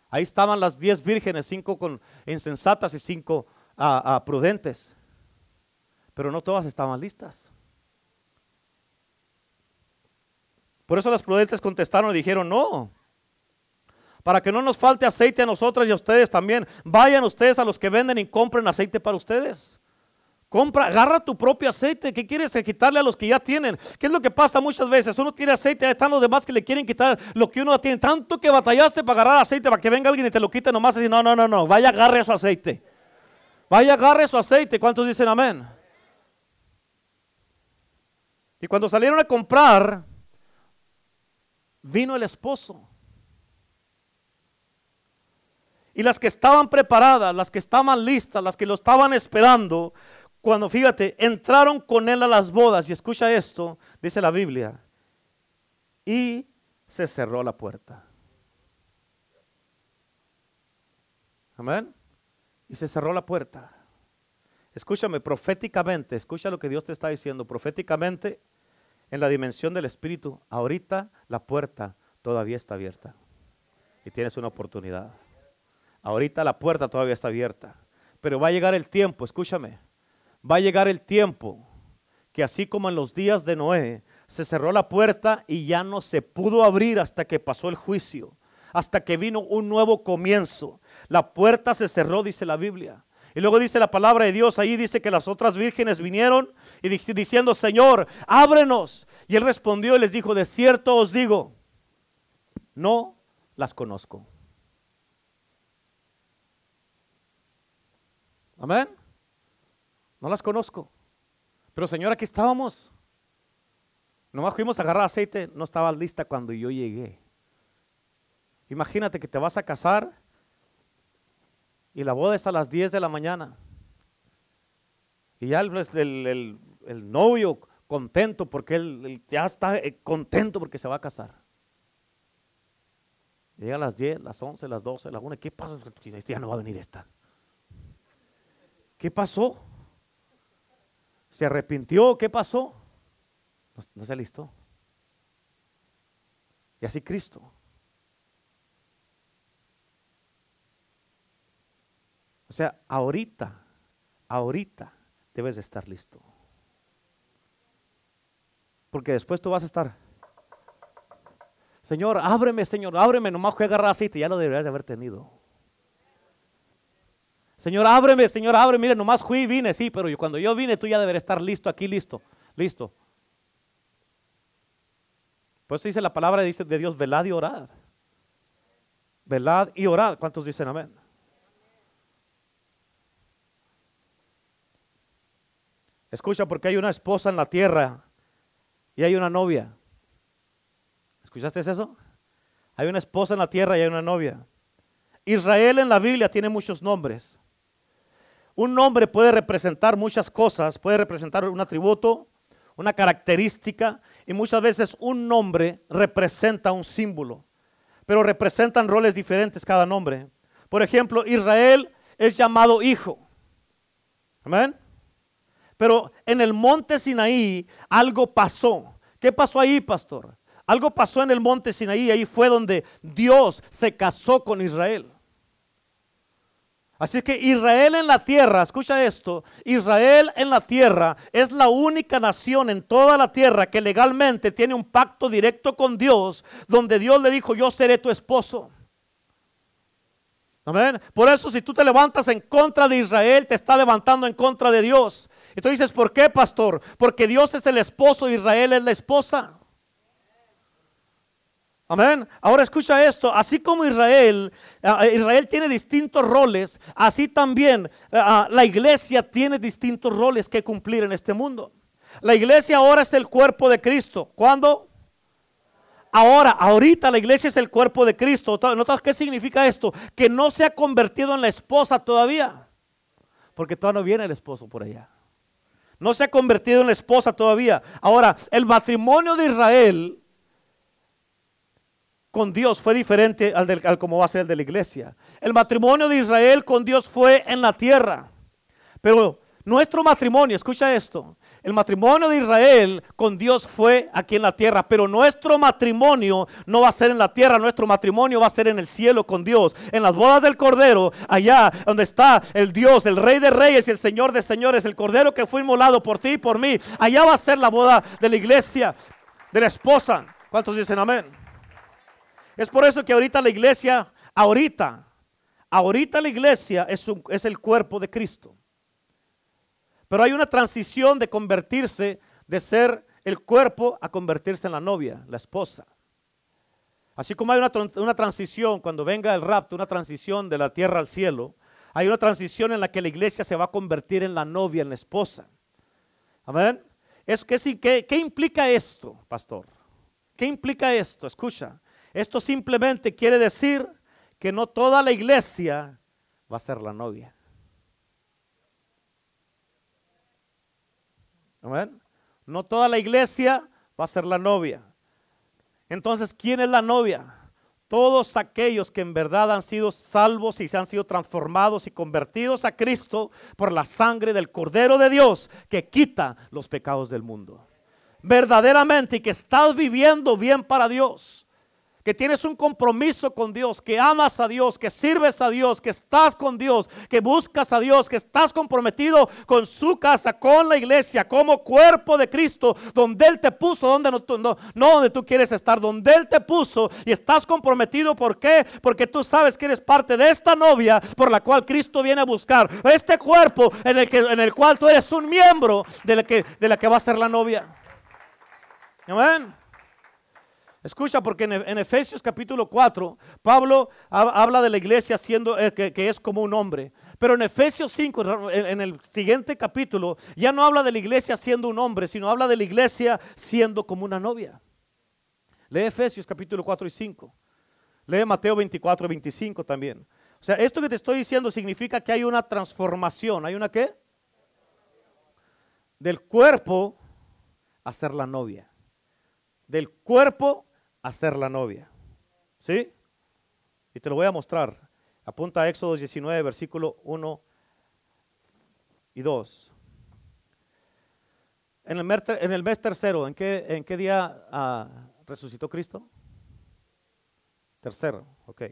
Ahí estaban las diez vírgenes, cinco con insensatas y cinco ah, ah, prudentes. Pero no todas estaban listas. Por eso los prudentes contestaron y dijeron, no, para que no nos falte aceite a nosotros y a ustedes también. Vayan ustedes a los que venden y compren aceite para ustedes. Compra, agarra tu propio aceite. ¿Qué quieres quitarle a los que ya tienen? ¿Qué es lo que pasa muchas veces? Uno tiene aceite, están los demás que le quieren quitar lo que uno tiene. Tanto que batallaste para agarrar aceite para que venga alguien y te lo quite nomás y no, no, no, no. Vaya, agarre su aceite. Vaya, agarre su aceite. ¿Cuántos dicen amén? Y cuando salieron a comprar, vino el esposo. Y las que estaban preparadas, las que estaban listas, las que lo estaban esperando, cuando, fíjate, entraron con él a las bodas, y escucha esto, dice la Biblia, y se cerró la puerta. Amén. Y se cerró la puerta. Escúchame, proféticamente, escucha lo que Dios te está diciendo. Proféticamente, en la dimensión del Espíritu, ahorita la puerta todavía está abierta. Y tienes una oportunidad. Ahorita la puerta todavía está abierta. Pero va a llegar el tiempo, escúchame, va a llegar el tiempo que así como en los días de Noé, se cerró la puerta y ya no se pudo abrir hasta que pasó el juicio, hasta que vino un nuevo comienzo. La puerta se cerró, dice la Biblia. Y luego dice la palabra de Dios, ahí dice que las otras vírgenes vinieron y diciendo, Señor, ábrenos. Y él respondió y les dijo, de cierto os digo, no las conozco. Amén. No las conozco. Pero Señor, aquí estábamos. Nomás fuimos a agarrar aceite, no estaba lista cuando yo llegué. Imagínate que te vas a casar y la boda es a las 10 de la mañana. Y ya el, novio contento porque él, ya está eh, contento porque se va a casar. Llega a las 10, las 11, las 12, las 1. ¿Qué pasa? Ya no va a venir esta. ¿Qué pasó? ¿Se arrepintió? ¿Qué pasó? No, se listó. Y así Cristo. O sea, ahorita, ahorita debes de estar listo. Porque después tú vas a estar. Señor, ábreme, Señor, ábreme, nomás que agarrar aceite, ya lo deberías de haber tenido. Señor, ábreme, Señor, ábreme. Mire, nomás fui y vine, sí, pero cuando yo vine, tú ya deberías estar listo aquí, listo, listo. Pues dice la palabra de Dios, velad y orad. Velad y orad. ¿Cuántos dicen amén? Escucha, porque hay una esposa en la tierra y hay una novia. ¿Escuchaste eso? Hay una esposa en la tierra y hay una novia. Israel en la Biblia tiene muchos nombres. Un nombre puede representar muchas cosas, puede representar un atributo, una característica, y muchas veces un nombre representa un símbolo, pero representan roles diferentes cada nombre. Por ejemplo, Israel es llamado hijo. Amén. Pero en el monte Sinaí algo pasó. ¿Qué pasó ahí, pastor? Algo pasó en el monte Sinaí, ahí fue donde Dios se casó con Israel. Así que Israel en la tierra, escucha esto, Israel en la tierra es la única nación en toda la tierra que legalmente tiene un pacto directo con Dios, donde Dios le dijo, yo seré tu esposo. Amén. Por eso si tú te levantas en contra de Israel, te está levantando en contra de Dios. Y tú dices, ¿por qué, pastor? Porque Dios es el esposo, Israel es la esposa. Amén. Ahora escucha esto, así como Israel, ah, eh, Israel tiene distintos roles, así también ah, ah, la iglesia tiene distintos roles que cumplir en este mundo. La iglesia ahora es el cuerpo de Cristo. ¿Cuándo? Ahora, ahorita la iglesia es el cuerpo de Cristo. ¿Notas qué significa esto? Que no se ha convertido en la esposa todavía. Porque todavía no viene el esposo por allá. No se ha convertido en la esposa todavía. Ahora, el matrimonio de Israel con Dios fue diferente al, del, como va a ser el de la iglesia. El matrimonio de Israel con Dios fue en la tierra. Pero nuestro matrimonio, escucha esto, el matrimonio de Israel con Dios fue aquí en la tierra, pero nuestro matrimonio no va a ser en la tierra, nuestro matrimonio va a ser en el cielo con Dios, en las bodas del Cordero, allá donde está el Dios, el Rey de Reyes y el Señor de Señores, el Cordero que fue inmolado por ti y por mí. Allá va a ser la boda de la iglesia, de la esposa. ¿Cuántos dicen amén? Es por eso que ahorita la iglesia, ahorita, ahorita la iglesia es, es el cuerpo de Cristo. Pero hay una transición de convertirse, de ser el cuerpo a convertirse en la novia, la esposa. Así como hay una, una, transición cuando venga el rapto, una transición de la tierra al cielo, hay una transición en la que la iglesia se va a convertir en la novia, en la esposa. Amén. Es que, ¿qué, ¿Qué implica esto, pastor? ¿Qué implica esto? Escucha. Esto simplemente quiere decir que no toda la iglesia va a ser la novia. Amén. No toda la iglesia va a ser la novia. Entonces, ¿quién es la novia? Todos aquellos que en verdad han sido salvos y se han sido transformados y convertidos a Cristo por la sangre del Cordero de Dios que quita los pecados del mundo. Verdaderamente y que estás viviendo bien para Dios que tienes un compromiso con Dios, que amas a Dios, que sirves a Dios, que estás con Dios, que buscas a Dios, que estás comprometido con su casa, con la iglesia, como cuerpo de Cristo, donde Él te puso, donde no, no, no donde tú quieres estar, donde Él te puso y estás comprometido. ¿Por qué? Porque tú sabes que eres parte de esta novia por la cual Cristo viene a buscar. Este cuerpo en el, que, en el cual tú eres un miembro de la que, de la que va a ser la novia. Amén. Escucha, porque en, Efesios capítulo 4, Pablo habla de la iglesia siendo eh, que, es como un hombre. Pero en Efesios 5, en, el siguiente capítulo, ya no habla de la iglesia siendo un hombre, sino habla de la iglesia siendo como una novia. Lee Efesios capítulo 4 y 5. Lee Mateo 24 y 25 también. O sea, esto que te estoy diciendo significa que hay una transformación. ¿Hay una qué? Del cuerpo a ser la novia. Del cuerpo a ser la novia. ¿Sí? Y te lo voy a mostrar. Apunta a Éxodo 19, versículo 1 y 2. En el, mes, tercero, ¿en qué, en qué día ah, resucitó Cristo? Tercero, ok.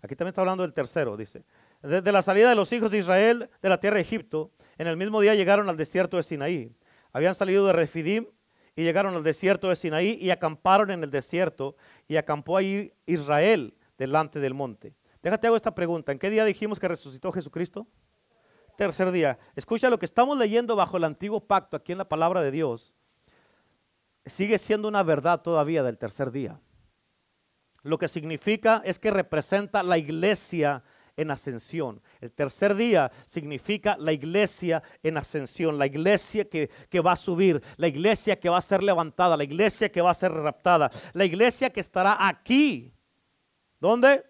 Aquí también está hablando del tercero, dice. Desde la salida de los hijos de Israel de la tierra de Egipto, en el mismo día llegaron al desierto de Sinaí. Habían salido de Refidim y llegaron al desierto de Sinaí y acamparon en el desierto y acampó ahí Israel delante del monte. Déjate hago esta pregunta. ¿En qué día dijimos que resucitó Jesucristo? Tercer día. Escucha lo que estamos leyendo bajo el antiguo pacto aquí en la palabra de Dios. Sigue siendo una verdad todavía del tercer día. Lo que significa es que representa la iglesia en ascensión. El tercer día significa la iglesia en ascensión, la iglesia que, va a subir, la iglesia que va a ser levantada, la iglesia que va a ser raptada, la iglesia que estará aquí. ¿Dónde?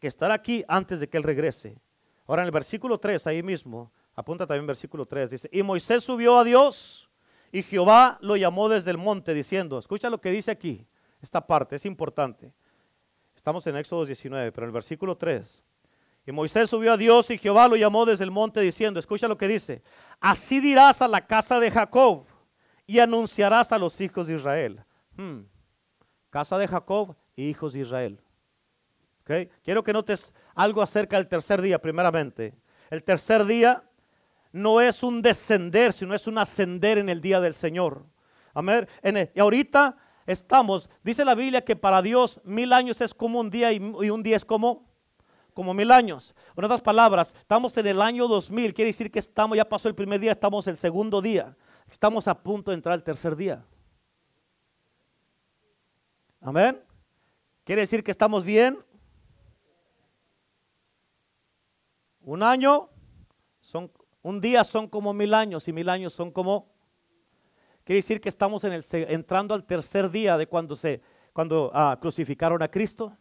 Que estará aquí antes de que Él regrese. Ahora en el versículo 3, ahí mismo, apunta también versículo 3, dice, y Moisés subió a Dios y Jehová lo llamó desde el monte diciendo, escucha lo que dice aquí, esta parte, es importante. Estamos en Éxodo 19, pero en el versículo 3. Y Moisés subió a Dios y Jehová lo llamó desde el monte diciendo, escucha lo que dice, así dirás a la casa de Jacob y anunciarás a los hijos de Israel. Hmm. Casa de Jacob y hijos de Israel. Okay. Quiero que notes algo acerca del tercer día, primeramente. El tercer día no es un descender, sino es un ascender en el día del Señor. Amén. y ahorita estamos, dice la Biblia que para Dios mil años es como un día y, un día es como, como mil años. En otras palabras, estamos en el año 2000, quiere decir que estamos, ya pasó el primer día, estamos el segundo día. Estamos a punto de entrar el tercer día. Amén. Quiere decir que estamos bien. Un año son, un día son como mil años y mil años son como Quiere decir que estamos entrando al tercer día de cuando, se, cuando ah, crucificaron a Cristo.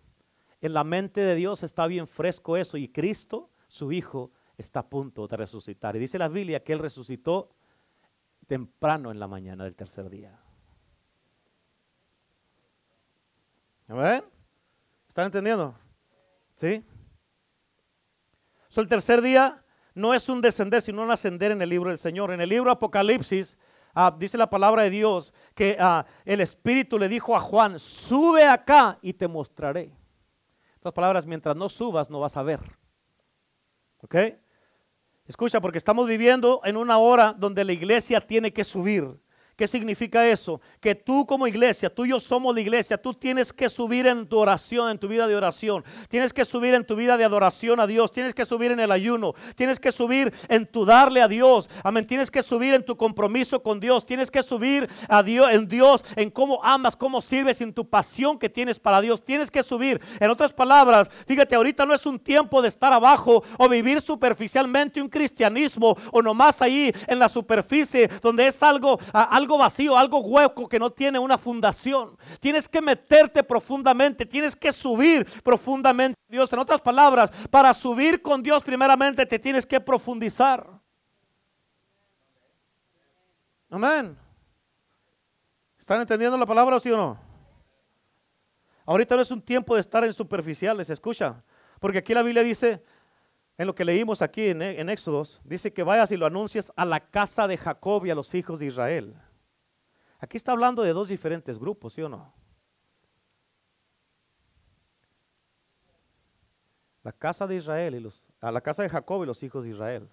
En la mente de Dios está bien fresco eso y Cristo, su Hijo, está a punto de resucitar. Y dice la Biblia que Él resucitó temprano en la mañana del tercer día. ¿Amén? ¿Están entendiendo? ¿Sí? el tercer día no es un descender, sino un ascender en el libro del Señor. En el libro Apocalipsis Ah, dice la palabra de Dios que ah, el Espíritu le dijo a Juan, sube acá y te mostraré. En palabras, mientras no subas no vas a ver. ¿Ok? Escucha, porque estamos viviendo en una hora donde la iglesia tiene que subir. ¿Qué significa eso? Que tú como iglesia, tú y yo somos la iglesia, tú tienes que subir en tu oración, en tu vida de oración. Tienes que subir en tu vida de adoración a Dios. Tienes que subir en el ayuno. Tienes que subir en tu darle a Dios. Amén. Tienes que subir en tu compromiso con Dios. Tienes que subir a Dios, en Dios, en cómo amas, cómo sirves, en tu pasión que tienes para Dios. Tienes que subir. En otras palabras, fíjate, ahorita no es un tiempo de estar abajo o vivir superficialmente un cristianismo o nomás ahí en la superficie donde es algo, algo vacío, algo hueco que no tiene una fundación. Tienes que meterte profundamente, tienes que subir profundamente Dios. En otras palabras, para subir con Dios primeramente te tienes que profundizar. Amén. ¿Están entendiendo la palabra, sí o no? Ahorita no es un tiempo de estar en superficiales, escucha. Porque aquí la Biblia dice, en lo que leímos aquí en, en Éxodos, dice que vayas y lo anuncies a la casa de Jacob y a los hijos de Israel. Aquí está hablando de dos diferentes grupos, ¿sí o no? La casa de Israel y los, a la casa de Jacob y los hijos de Israel.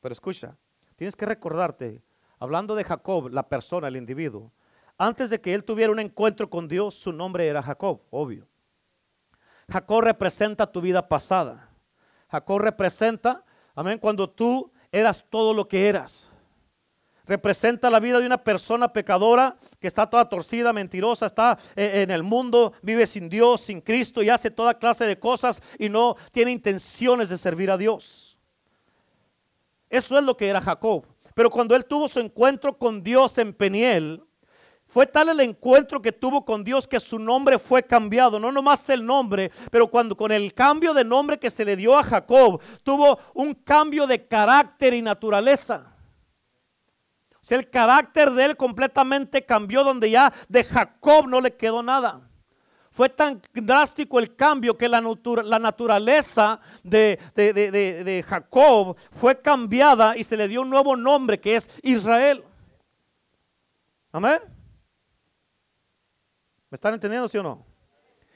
Pero escucha, tienes que recordarte, hablando de Jacob, la persona, el individuo, antes de que él tuviera un encuentro con Dios, su nombre era Jacob, obvio. Jacob representa tu vida pasada. Jacob representa, amén, cuando tú eras todo lo que eras representa la vida de una persona pecadora que está toda torcida, mentirosa, está eh, en el mundo, vive sin Dios, sin Cristo y hace toda clase de cosas y no tiene intenciones de servir a Dios. Eso es lo que era Jacob. Pero cuando él tuvo su encuentro con Dios en Peniel, fue tal el encuentro que tuvo con Dios que su nombre fue cambiado. No nomás el nombre, pero cuando con el cambio de nombre que se le dio a Jacob, tuvo un cambio de carácter y naturaleza. O sea, el carácter de él completamente cambió donde ya de Jacob no le quedó nada. Fue tan drástico el cambio que la, naturaleza de, de Jacob fue cambiada y se le dio un nuevo nombre que es Israel. Amén. ¿Me están entendiendo, sí o no?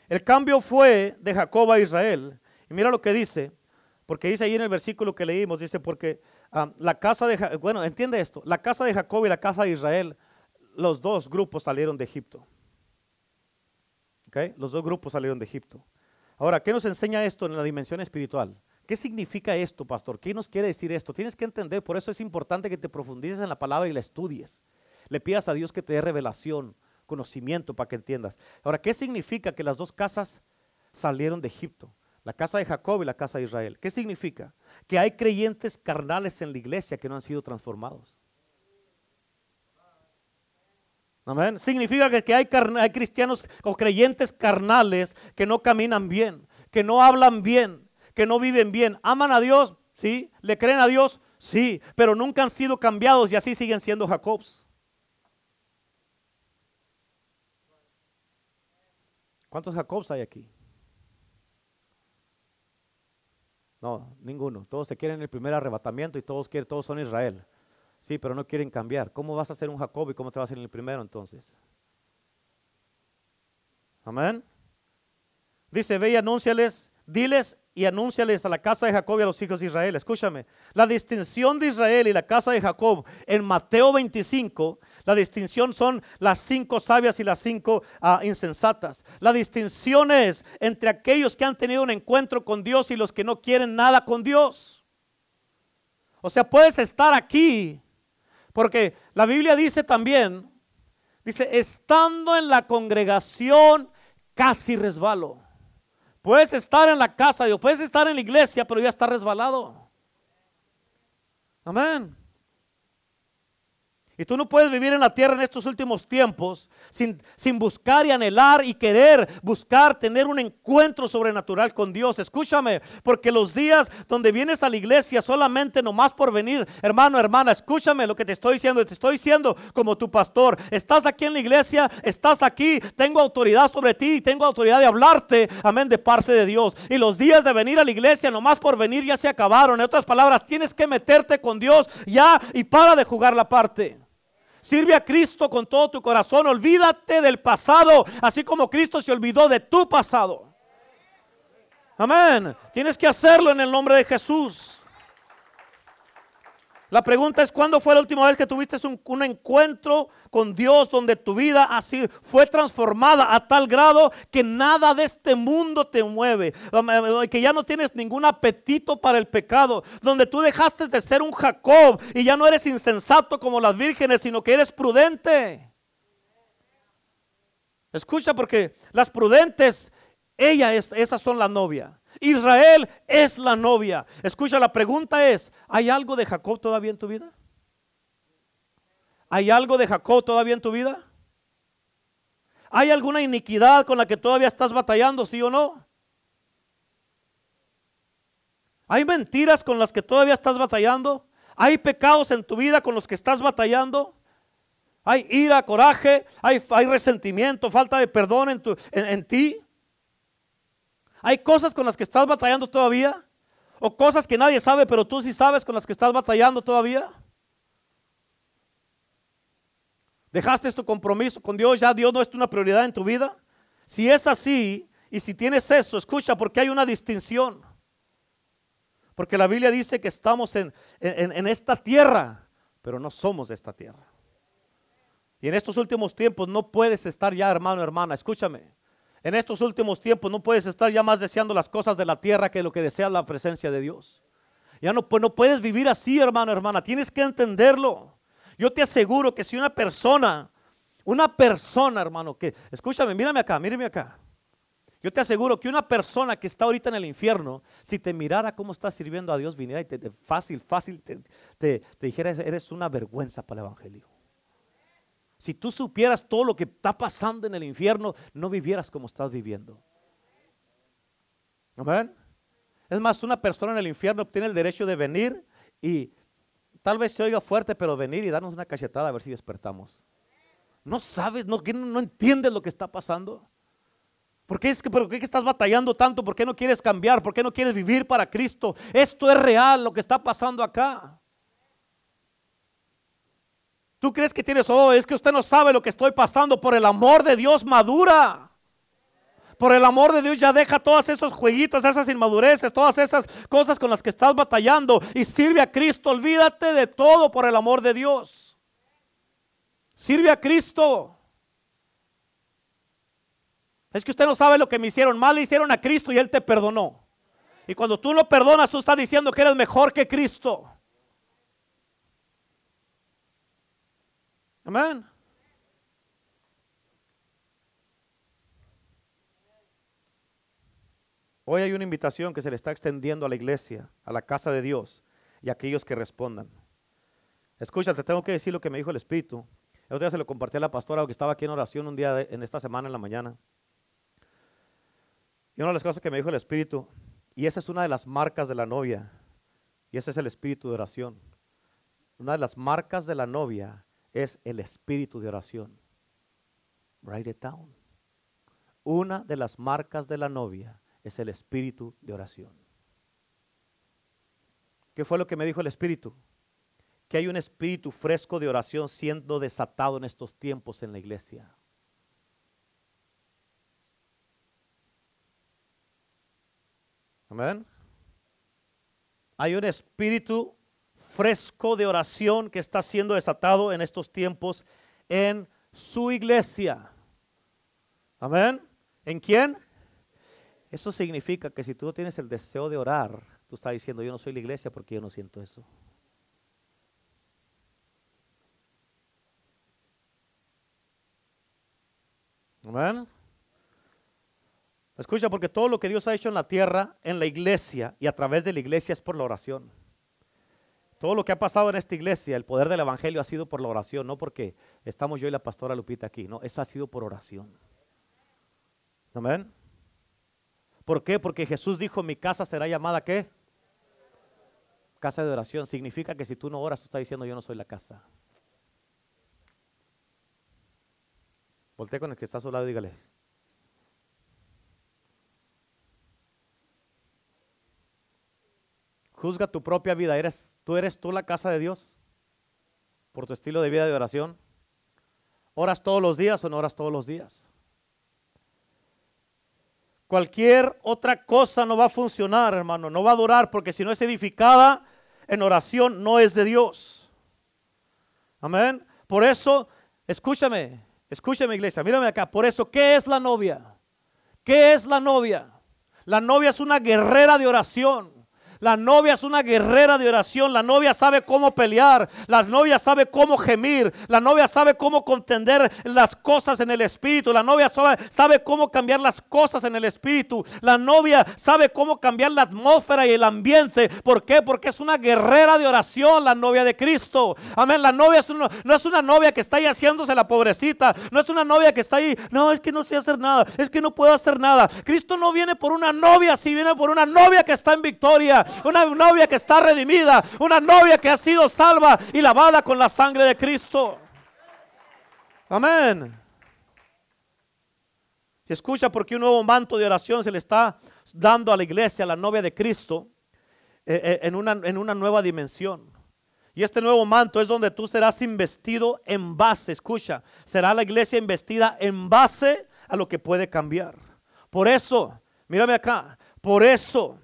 El cambio fue de Jacob a Israel. Y mira lo que dice, porque dice ahí en el versículo que leímos, dice, porque la casa de, bueno, entiende esto, la casa de Jacob y la casa de Israel, los dos grupos salieron de Egipto. ¿Okay? Los dos grupos salieron de Egipto. Ahora, ¿qué nos enseña esto en la dimensión espiritual? ¿Qué significa esto, pastor? ¿Qué nos quiere decir esto? Tienes que entender, por eso es importante que te profundices en la palabra y la estudies. Le pidas a Dios que te dé revelación, conocimiento para que entiendas. Ahora, ¿qué significa que las dos casas salieron de Egipto? La casa de Jacob y la casa de Israel. ¿Qué significa? Que hay creyentes carnales en la iglesia que no han sido transformados. Amén. Significa que, hay, hay cristianos o creyentes carnales que no caminan bien, que no hablan bien, que no viven bien. Aman a Dios, sí. Le creen a Dios, sí. Pero nunca han sido cambiados y así siguen siendo Jacobs. ¿Cuántos Jacobs hay aquí? No, ninguno. Todos se quieren el primer arrebatamiento y todos quieren, todos son Israel. Sí, pero no quieren cambiar. ¿Cómo vas a ser un Jacob y cómo te vas a ser el primero entonces? Amén. Dice, ve y anúnciales, diles y anúnciales a la casa de Jacob y a los hijos de Israel. Escúchame, la distinción de Israel y la casa de Jacob en Mateo 25, la distinción son las cinco sabias y las cinco ah, insensatas. La distinción es entre aquellos que han tenido un encuentro con Dios y los que no quieren nada con Dios. O sea, puedes estar aquí, porque la Biblia dice también, dice, estando en la congregación casi resbalo. Puedes estar en la casa, Dios, puedes estar en la iglesia, pero ya está resbalado. Amén. Y tú no puedes vivir en la tierra en estos últimos tiempos sin, sin, buscar y anhelar y querer buscar tener un encuentro sobrenatural con Dios. Escúchame, porque los días donde vienes a la iglesia solamente nomás por venir, hermano, hermana, escúchame lo que te estoy diciendo. Te estoy diciendo como tu pastor. Estás aquí en la iglesia, estás aquí, tengo autoridad sobre ti, tengo autoridad de hablarte, amén, de parte de Dios. Y los días de venir a la iglesia nomás por venir ya se acabaron. En otras palabras, tienes que meterte con Dios ya y para de jugar la parte. Sirve a Cristo con todo tu corazón. Olvídate del pasado, así como Cristo se olvidó de tu pasado. Amén. Tienes que hacerlo en el nombre de Jesús. La pregunta es, ¿cuándo fue la última vez que tuviste un, encuentro con Dios donde tu vida así fue transformada a tal grado que nada de este mundo te mueve? Que ya no tienes ningún apetito para el pecado. Donde tú dejaste de ser un Jacob y ya no eres insensato como las vírgenes, sino que eres prudente. Escucha porque las prudentes, ella es, esas son la novia. Israel es la novia. Escucha, la pregunta es, ¿hay algo de Jacob todavía en tu vida? ¿Hay algo de Jacob todavía en tu vida? ¿Hay alguna iniquidad con la que todavía estás batallando, sí o no? ¿Hay mentiras con las que todavía estás batallando? ¿Hay pecados en tu vida con los que estás batallando? ¿Hay ira, coraje? ¿Hay, resentimiento, falta de perdón en, tu, en ti? Hay cosas con las que estás batallando todavía. O cosas que nadie sabe, pero tú sí sabes con las que estás batallando todavía. ¿Dejaste tu compromiso con Dios? ¿Ya Dios no es una prioridad en tu vida? Si es así, y si tienes eso, escucha, porque hay una distinción. Porque la Biblia dice que estamos en, en, en esta tierra, pero no somos de esta tierra. Y en estos últimos tiempos no puedes estar ya, hermano, hermana, escúchame. En estos últimos tiempos no puedes estar ya más deseando las cosas de la tierra que lo que desea la presencia de Dios. Ya no, pues no puedes vivir así, hermano, hermana. Tienes que entenderlo. Yo te aseguro que si una persona, una persona, hermano, que, escúchame, mírame acá, mírame acá. Yo te aseguro que una persona que está ahorita en el infierno, si te mirara cómo estás sirviendo a Dios, viniera y te, fácil, fácil, te, te dijera, eres una vergüenza para el Evangelio. Si tú supieras todo lo que está pasando en el infierno, no vivieras como estás viviendo. Amén. Es más, una persona en el infierno tiene el derecho de venir y tal vez se oiga fuerte, pero venir y darnos una cachetada a ver si despertamos. No sabes, no, entiendes lo que está pasando. ¿Por qué es que, por qué estás batallando tanto? ¿Por qué no quieres cambiar? ¿Por qué no quieres vivir para Cristo? Esto es real lo que está pasando acá. Tú crees que tienes, oh, es que usted no sabe lo que estoy pasando. Por el amor de Dios, madura. Por el amor de Dios ya deja todos esos jueguitos, esas inmadureces, todas esas cosas con las que estás batallando y sirve a Cristo. Olvídate de todo por el amor de Dios. Sirve a Cristo. Es que usted no sabe lo que me hicieron. Mal le hicieron a Cristo y Él te perdonó. Y cuando tú lo perdonas, tú estás diciendo que eres mejor que Cristo. Amén. Hoy hay una invitación que se le está extendiendo a la iglesia, a la casa de Dios y a aquellos que respondan. Escucha, te tengo que decir lo que me dijo el Espíritu. El otro día se lo compartí a la pastora que estaba aquí en oración un día en esta semana en la mañana. Y una de las cosas que me dijo el Espíritu, y esa es una de las marcas de la novia, y ese es el espíritu de oración. Una de las marcas de la novia es el espíritu de oración. Write it down. Una de las marcas de la novia es el espíritu de oración. ¿Qué fue lo que me dijo el espíritu? Que hay un espíritu fresco de oración siendo desatado en estos tiempos en la iglesia. Amén. Hay un espíritu fresco de oración que está siendo desatado en estos tiempos en su iglesia. Amén. ¿En quién? Eso significa que si tú no tienes el deseo de orar, tú estás diciendo, yo no soy la iglesia porque yo no siento eso. Amén. Escucha, porque todo lo que Dios ha hecho en la tierra, en la iglesia y a través de la iglesia es por la oración. Todo lo que ha pasado en esta iglesia, el poder del Evangelio ha sido por la oración, no porque estamos yo y la pastora Lupita aquí, no, eso ha sido por oración. Amén. ¿Por qué? Porque Jesús dijo, mi casa será llamada ¿qué? Casa de oración. Significa que si tú no oras, tú estás diciendo, yo no soy la casa. Voltea con el que está a su lado y dígale, Juzga tu propia vida. ¿Eres, ¿Tú eres tú la casa de Dios? Por tu estilo de vida de oración. ¿Oras todos los días o no oras todos los días? Cualquier otra cosa no va a funcionar, hermano. No va a durar porque si no es edificada en oración no es de Dios. Amén. Por eso, escúchame, escúchame iglesia, mírame acá. Por eso, ¿qué es la novia? ¿Qué es la novia? La novia es una guerrera de oración. La novia es una guerrera de oración. La novia sabe cómo pelear. La novia sabe cómo gemir. La novia sabe cómo contender las cosas en el espíritu. La novia sabe, cómo cambiar las cosas en el espíritu. La novia sabe cómo cambiar la atmósfera y el ambiente. ¿Por qué? Porque es una guerrera de oración, la novia de Cristo. Amén. La novia no es una novia que está ahí haciéndose la pobrecita. No es una novia que está ahí. No, es que no sé hacer nada. Es que no puedo hacer nada. Cristo no viene por una novia, si viene por una novia que está en victoria una novia que está redimida, una novia que ha sido salva y lavada con la sangre de Cristo. Amén. Escucha porque un nuevo manto de oración se le está dando a la iglesia, a la novia de Cristo, eh, eh, en, una, en una nueva dimensión. Y este nuevo manto es donde tú serás investido en base, escucha, será la iglesia investida en base a lo que puede cambiar. Por eso, mírame acá, por eso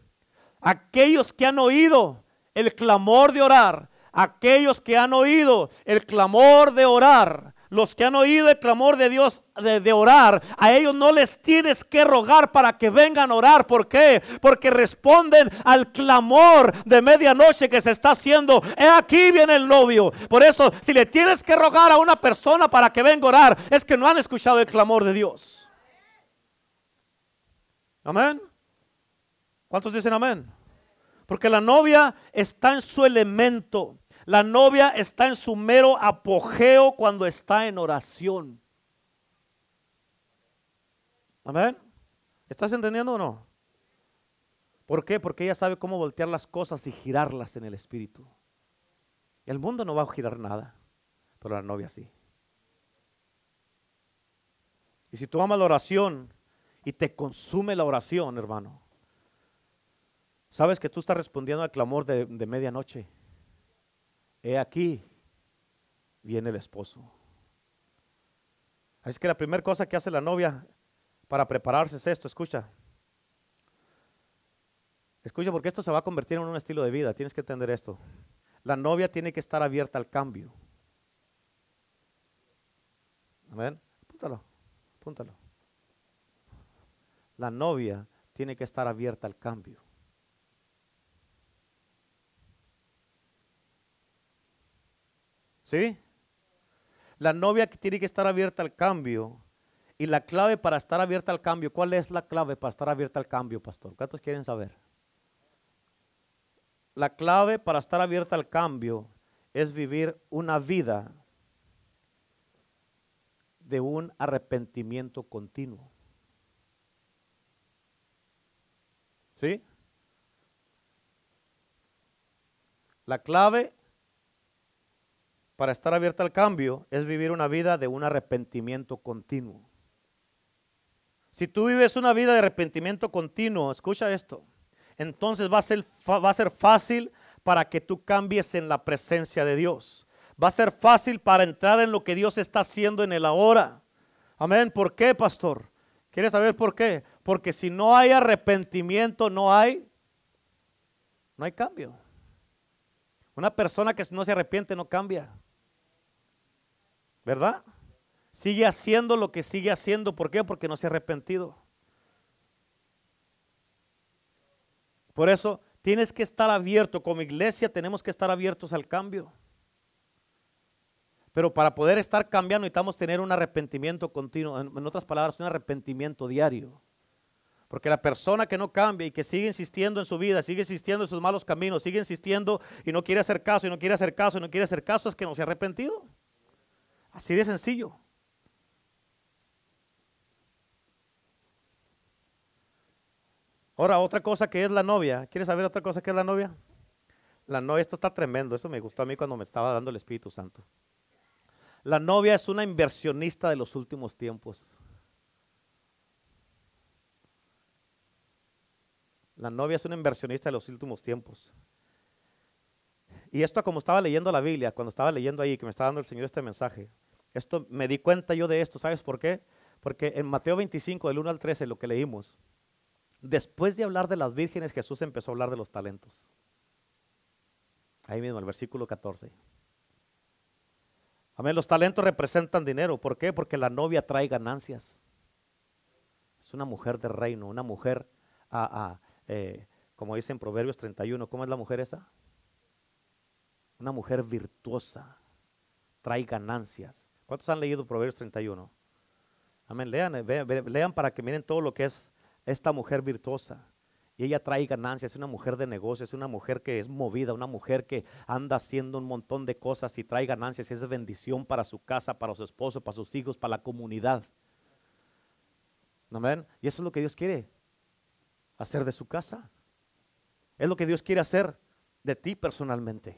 aquellos que han oído el clamor de orar, aquellos que han oído el clamor de orar, los que han oído el clamor de Dios de, orar, a ellos no les tienes que rogar para que vengan a orar. ¿Por qué? Porque responden al clamor de medianoche que se está haciendo. He aquí viene el novio. Por eso, si le tienes que rogar a una persona para que venga a orar, es que no han escuchado el clamor de Dios. Amén. ¿Cuántos dicen amén? Porque la novia está en su elemento. La novia está en su mero apogeo cuando está en oración. Amén. ¿Estás entendiendo o no? ¿Por qué? Porque ella sabe cómo voltear las cosas y girarlas en el espíritu. El mundo no va a girar nada, pero la novia sí. Y si tú amas la oración y te consume la oración, hermano, Sabes que tú estás respondiendo al clamor de, medianoche. He aquí, viene el esposo. Así que la primera cosa que hace la novia para prepararse es esto, escucha. Escucha, porque esto se va a convertir en un estilo de vida, tienes que entender esto. La novia tiene que estar abierta al cambio. Amén. Apúntalo, apúntalo. La novia tiene que estar abierta al cambio. ¿Sí? La novia tiene que estar abierta al cambio. Y la clave para estar abierta al cambio, ¿cuál es la clave para estar abierta al cambio, pastor? ¿Cuántos quieren saber? La clave para estar abierta al cambio es vivir una vida de un arrepentimiento continuo. ¿Sí? La clave para estar abierta al cambio es vivir una vida de un arrepentimiento continuo. Si tú vives una vida de arrepentimiento continuo, escucha esto, entonces va a ser, va a ser fácil para que tú cambies en la presencia de Dios. Va a ser fácil para entrar en lo que Dios está haciendo en el ahora. Amén. ¿Por qué, pastor? ¿Quieres saber por qué? Porque si no hay arrepentimiento, no hay, no hay cambio. Una persona que no se arrepiente no cambia. ¿Verdad? Sigue haciendo lo que sigue haciendo. ¿Por qué? Porque no se ha arrepentido. Por eso tienes que estar abierto. Como iglesia tenemos que estar abiertos al cambio. Pero para poder estar cambiando necesitamos tener un arrepentimiento continuo. En, otras palabras, un arrepentimiento diario. Porque la persona que no cambia y que sigue insistiendo en su vida, sigue insistiendo en sus malos caminos, sigue insistiendo y no quiere hacer caso y no quiere hacer caso y no quiere hacer caso, es que no se ha arrepentido. Así de sencillo. Ahora, otra cosa que es la novia. ¿Quieres saber otra cosa que es la novia? La novia, esto está tremendo. Esto me gustó a mí cuando me estaba dando el Espíritu Santo. La novia es una inversionista de los últimos tiempos. La novia es una inversionista de los últimos tiempos. Y esto como estaba leyendo la Biblia, cuando estaba leyendo ahí, que me estaba dando el Señor este mensaje, esto me di cuenta yo de esto, ¿sabes por qué? Porque en Mateo 25, del 1 al 13, lo que leímos, después de hablar de las vírgenes, Jesús empezó a hablar de los talentos. Ahí mismo, el versículo 14. Amén. Los talentos representan dinero. ¿Por qué? Porque la novia trae ganancias. Es una mujer de reino, una mujer, ah, ah, eh, como dice en Proverbios 31. ¿Cómo es la mujer esa? Una mujer virtuosa. Trae ganancias. ¿Cuántos han leído Proverbios 31? Amén. Lean, lean para que miren todo lo que es esta mujer virtuosa. Y ella trae ganancias, es una mujer de negocios, es una mujer que es movida, una mujer que anda haciendo un montón de cosas y trae ganancias y es bendición para su casa, para su esposo, para sus hijos, para la comunidad. Amén. Y eso es lo que Dios quiere hacer de su casa. Es lo que Dios quiere hacer de ti personalmente.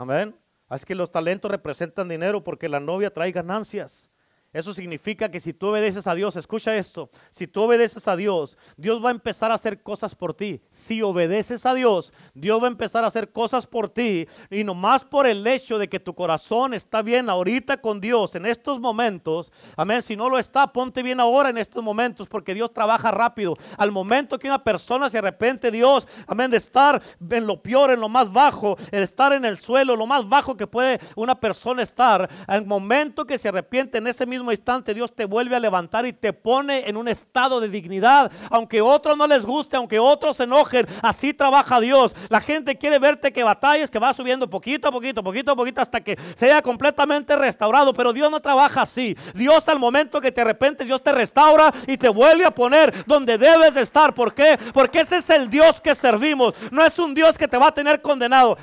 Amén. Así que los talentos representan dinero porque la novia trae ganancias. Eso significa que si tú obedeces a Dios, escucha esto, si tú obedeces a Dios, Dios va a empezar a hacer cosas por ti. Si obedeces a Dios, Dios va a empezar a hacer cosas por ti. Y nomás por el hecho de que tu corazón está bien ahorita con Dios en estos momentos, amén, si no lo está, ponte bien ahora en estos momentos porque Dios trabaja rápido. Al momento que una persona se arrepiente, Dios, amén, de estar en lo peor, en lo más bajo, de estar en el suelo, lo más bajo que puede una persona estar, al momento que se arrepiente en ese mismo instante Dios te vuelve a levantar y te pone en un estado de dignidad. Aunque otros no les guste, aunque otros se enojen, así trabaja Dios. La gente quiere verte que batalles, que va subiendo poquito a poquito, poquito a poquito hasta que sea completamente restaurado. Pero Dios no trabaja así. Dios al momento que te arrepentes, Dios te restaura y te vuelve a poner donde debes estar. ¿Por qué? Porque ese es el Dios que servimos. No es un Dios que te va a tener condenado.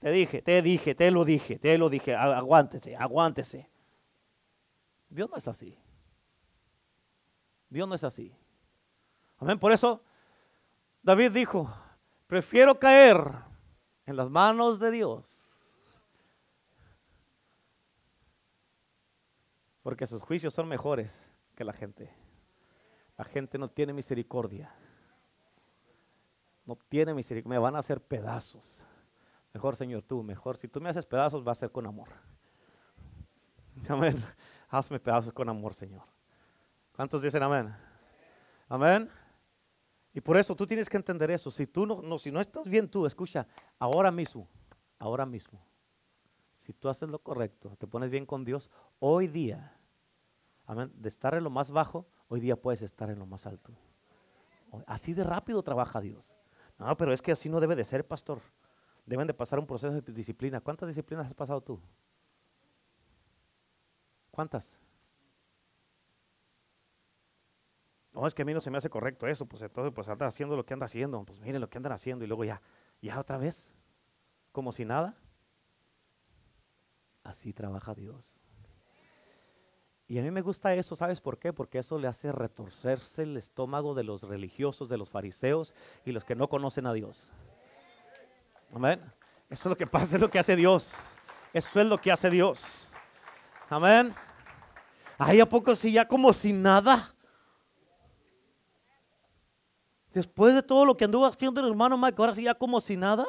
Te dije, te dije, te lo dije, te lo dije. Aguántese, aguántese. Dios no es así. Dios no es así. Amén. Por eso David dijo, prefiero caer en las manos de Dios. Porque sus juicios son mejores que la gente. La gente no tiene misericordia. No tiene misericordia. Me van a hacer pedazos. Mejor, Señor, tú, mejor. Si tú me haces pedazos, va a ser con amor. Amén. Hazme pedazos con amor, Señor. ¿Cuántos dicen amén? Amén. Y por eso tú tienes que entender eso. Si tú no, no, si no estás bien tú, escucha, ahora mismo, ahora mismo, si tú haces lo correcto, te pones bien con Dios, hoy día, amén, de estar en lo más bajo, hoy día puedes estar en lo más alto. Así de rápido trabaja Dios. No, pero es que así no debe de ser, pastor. Deben de pasar un proceso de disciplina. ¿Cuántas disciplinas has pasado tú? ¿Cuántas? No, es que a mí no se me hace correcto eso, pues entonces pues anda haciendo lo que anda haciendo, pues miren lo que andan haciendo y luego ya, ya otra vez, como si nada. Así trabaja Dios. Y a mí me gusta eso, ¿sabes por qué? Porque eso le hace retorcerse el estómago de los religiosos, de los fariseos y los que no conocen a Dios. Amén. Eso es lo que pasa, es lo que hace Dios. Eso es lo que hace Dios. Amén. Ahí a poco sí, ya como si nada. Después de todo lo que anduvo haciendo el hermano Mike, ahora sí ya como si nada.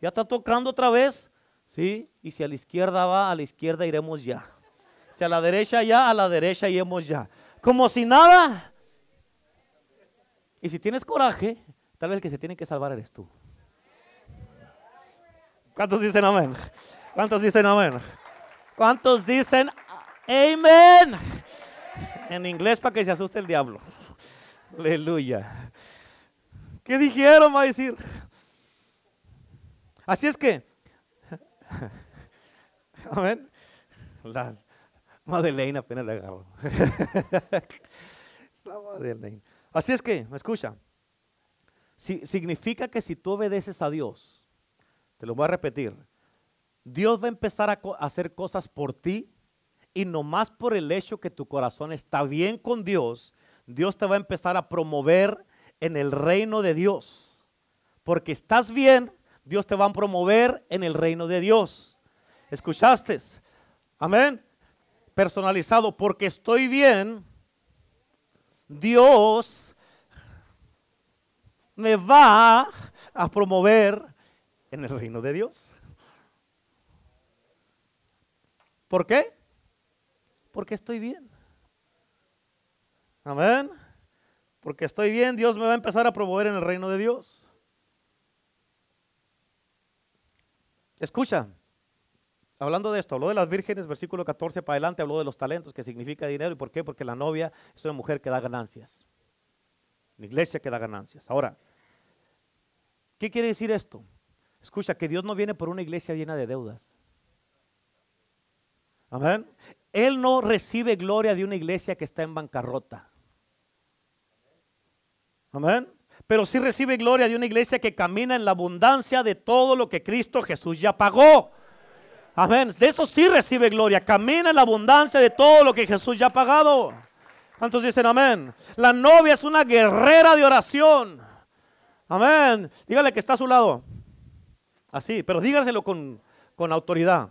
Ya está tocando otra vez. ¿Sí? Y si a la izquierda va, a la izquierda iremos ya. Si a la derecha ya, a la derecha iremos ya. Como si nada. Y si tienes coraje, tal vez el que se tiene que salvar eres tú. ¿Cuántos dicen amén? ¿Cuántos dicen amén? ¿Cuántos dicen amén? En inglés para que se asuste el diablo. Aleluya. ¿Qué dijeron? Va a decir. Así es que, amén. La Madeleine apenas le agarró. Así es que, me escucha. Si, significa que si tú obedeces a Dios, te lo voy a repetir, Dios va a empezar a, hacer cosas por ti y nomás por el hecho que tu corazón está bien con Dios, Dios te va a empezar a promover en el reino de Dios. Porque estás bien, Dios te va a promover en el reino de Dios. ¿Escuchaste? Amén. Personalizado, porque estoy bien, Dios me va a promover en el reino de Dios. ¿Por qué? Porque estoy bien. Amén. Porque estoy bien, Dios me va a empezar a promover en el reino de Dios. Escucha, hablando de esto, habló de las vírgenes, versículo 14 para adelante, habló de los talentos, que significa dinero. ¿Y por qué? Porque la novia es una mujer que da ganancias. La iglesia que da ganancias. Ahora, ¿qué quiere decir esto? Escucha, que Dios no viene por una iglesia llena de deudas. Amén. Él no recibe gloria de una iglesia que está en bancarrota. Amén. Pero sí recibe gloria de una iglesia que camina en la abundancia de todo lo que Cristo Jesús ya pagó. Amén. De eso sí recibe gloria. Camina en la abundancia de todo lo que Jesús ya ha pagado. ¿Cuántos dicen amén? La novia es una guerrera de oración. Amén. Dígale que está a su lado. Así, pero dígaselo con, con autoridad.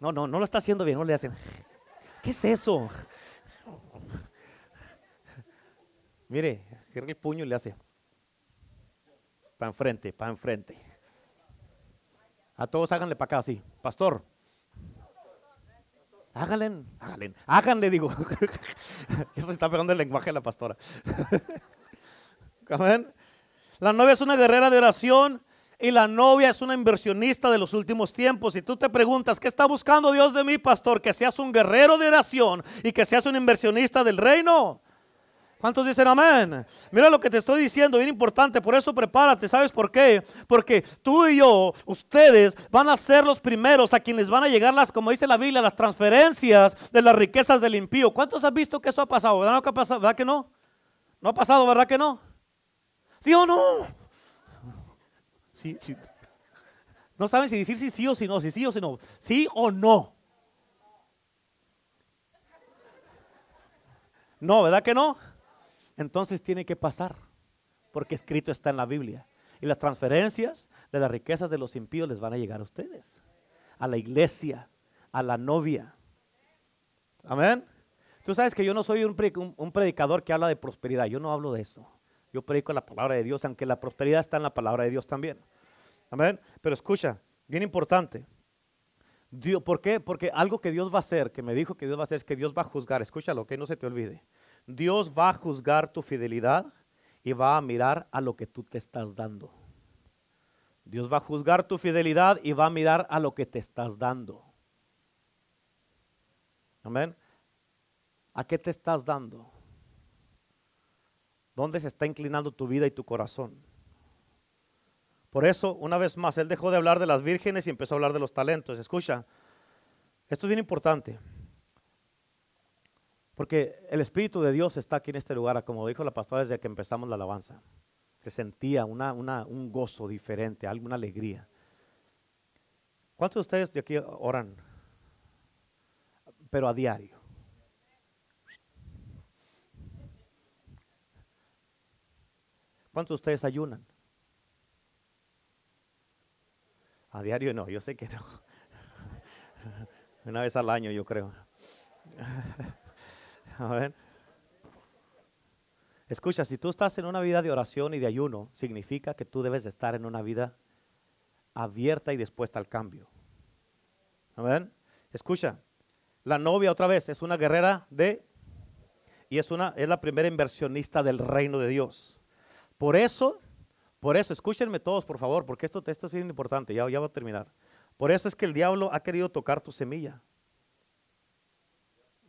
No, no, no lo está haciendo bien. No le hacen. ¿Qué es eso? Mire, cierra el puño y le hace. Para enfrente, para enfrente. A todos háganle para acá así. Pastor. Háganle, háganle, háganle, digo. Eso está pegando el lenguaje de la pastora. La novia es una guerrera de oración y la novia es una inversionista de los últimos tiempos. Y tú te preguntas, ¿qué está buscando Dios de mí, pastor? Que seas un guerrero de oración y que seas un inversionista del reino. ¿Cuántos dicen amén? Mira lo que te estoy diciendo, bien importante, por eso prepárate, ¿sabes por qué? Porque tú y yo, ustedes van a ser los primeros a quienes van a llegar las, como dice la Biblia, las transferencias de las riquezas del impío. ¿Cuántos han visto que eso ha pasado? ¿Verdad, que, ha pasado? ¿verdad que no? ¿No ha pasado, verdad que no? ¿Sí o no? Sí, sí. No saben si decir si sí o si no, si sí o si no. ¿Sí o no? No, ¿verdad que no? entonces tiene que pasar, porque escrito está en la Biblia. Y las transferencias de las riquezas de los impíos les van a llegar a ustedes, a la iglesia, a la novia. Amén. Tú sabes que yo no soy un, predicador que habla de prosperidad, yo no hablo de eso. Yo predico la palabra de Dios, aunque la prosperidad está en la palabra de Dios también. Amén. Pero escucha, bien importante. Dios, ¿Por qué? Porque algo que Dios va a hacer, que me dijo que Dios va a hacer, es que Dios va a juzgar. Escúchalo, que no se te olvide. Dios va a juzgar tu fidelidad y va a mirar a lo que tú te estás dando. Dios va a juzgar tu fidelidad y va a mirar a lo que te estás dando. Amén. ¿A qué te estás dando? ¿Dónde se está inclinando tu vida y tu corazón? Por eso, una vez más, él dejó de hablar de las vírgenes y empezó a hablar de los talentos. Escucha, esto es bien importante. Porque el Espíritu de Dios está aquí en este lugar, como dijo la pastora desde que empezamos la alabanza. Se sentía una, un gozo diferente, alguna alegría. ¿Cuántos de ustedes de aquí oran? Pero a diario. ¿Cuántos de ustedes ayunan? A diario no, yo sé que no. Una vez al año, yo creo. A ver. Escucha, si tú estás en una vida de oración y de ayuno, significa que tú debes de estar en una vida abierta y dispuesta al cambio. Amén. Escucha, la novia otra vez es una guerrera de y es una es la primera inversionista del reino de Dios. Por eso, por eso, escúchenme todos, por favor, porque esto, esto es importante, ya, ya voy a terminar. Por eso es que el diablo ha querido tocar tu semilla.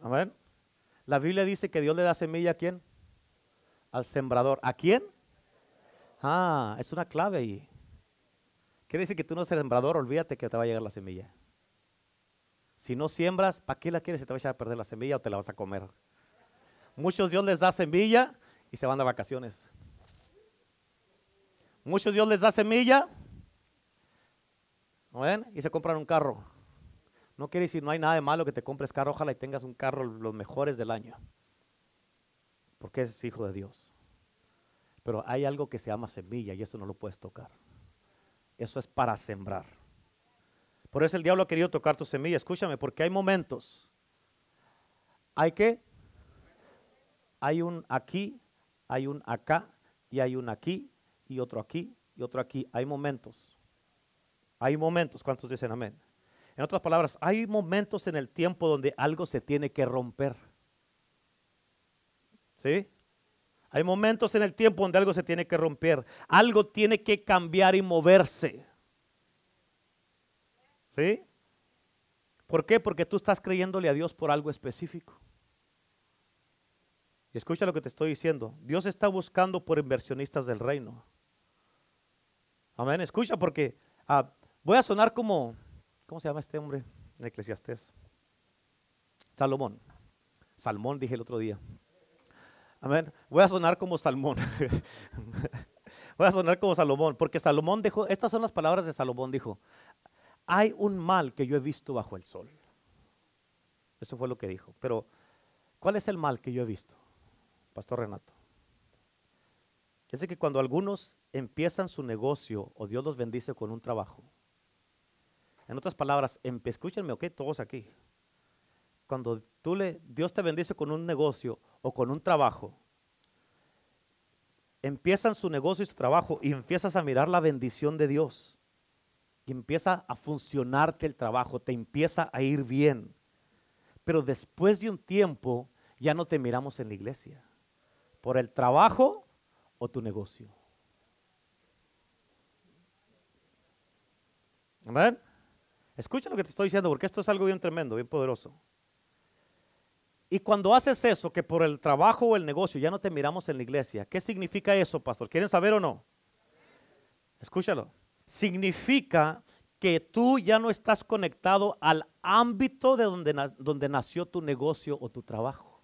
Amén. La Biblia dice que Dios le da semilla a quién? Al sembrador. ¿A quién? Ah, es una clave ahí. Quiere decir que tú no eres sembrador, olvídate que te va a llegar la semilla. Si no siembras, ¿para qué la quieres? ¿Se te va a a perder la semilla o te la vas a comer? Muchos Dios les da semilla y se van de vacaciones. Muchos Dios les da semilla ven? y se compran un carro. No quiere decir, no hay nada de malo que te compres carro, ojalá y tengas un carro los mejores del año. Porque es hijo de Dios. Pero hay algo que se llama semilla y eso no lo puedes tocar. Eso es para sembrar. Por eso el diablo ha querido tocar tu semilla. Escúchame, porque hay momentos. Hay que, hay un aquí, hay un acá, y hay un aquí, y otro aquí, y otro aquí. Hay momentos. Hay momentos. ¿Cuántos dicen amén? En otras palabras, hay momentos en el tiempo donde algo se tiene que romper. ¿Sí? Hay momentos en el tiempo donde algo se tiene que romper. Algo tiene que cambiar y moverse. ¿Sí? ¿Por qué? Porque tú estás creyéndole a Dios por algo específico. Y escucha lo que te estoy diciendo. Dios está buscando por inversionistas del reino. Amén. Escucha porque ah, voy a sonar como, ¿cómo se llama este hombre en Eclesiastés? Salomón. Salmón dije el otro día. Amén. Voy a sonar como Salmón. Voy a sonar como Salomón, porque Salomón dijo, estas son las palabras de Salomón, dijo, hay un mal que yo he visto bajo el sol. Eso fue lo que dijo. Pero, ¿cuál es el mal que yo he visto, Pastor Renato? Es que cuando algunos empiezan su negocio o Dios los bendice con un trabajo, en otras palabras, escúchenme, ok, todos aquí. Cuando tú le, Dios te bendice con un negocio o con un trabajo, empiezan su negocio y su trabajo y empiezas a mirar la bendición de Dios y empieza a funcionarte el trabajo, te empieza a ir bien. Pero después de un tiempo ya no te miramos en la iglesia. ¿Por el trabajo o tu negocio? Amén. Escucha lo que te estoy diciendo porque esto es algo bien tremendo, bien poderoso. Y cuando haces eso, que por el trabajo o el negocio ya no te miramos en la iglesia, ¿qué significa eso, pastor? ¿Quieren saber o no? Escúchalo significa que tú ya no estás conectado al ámbito de donde, donde nació tu negocio o tu trabajo.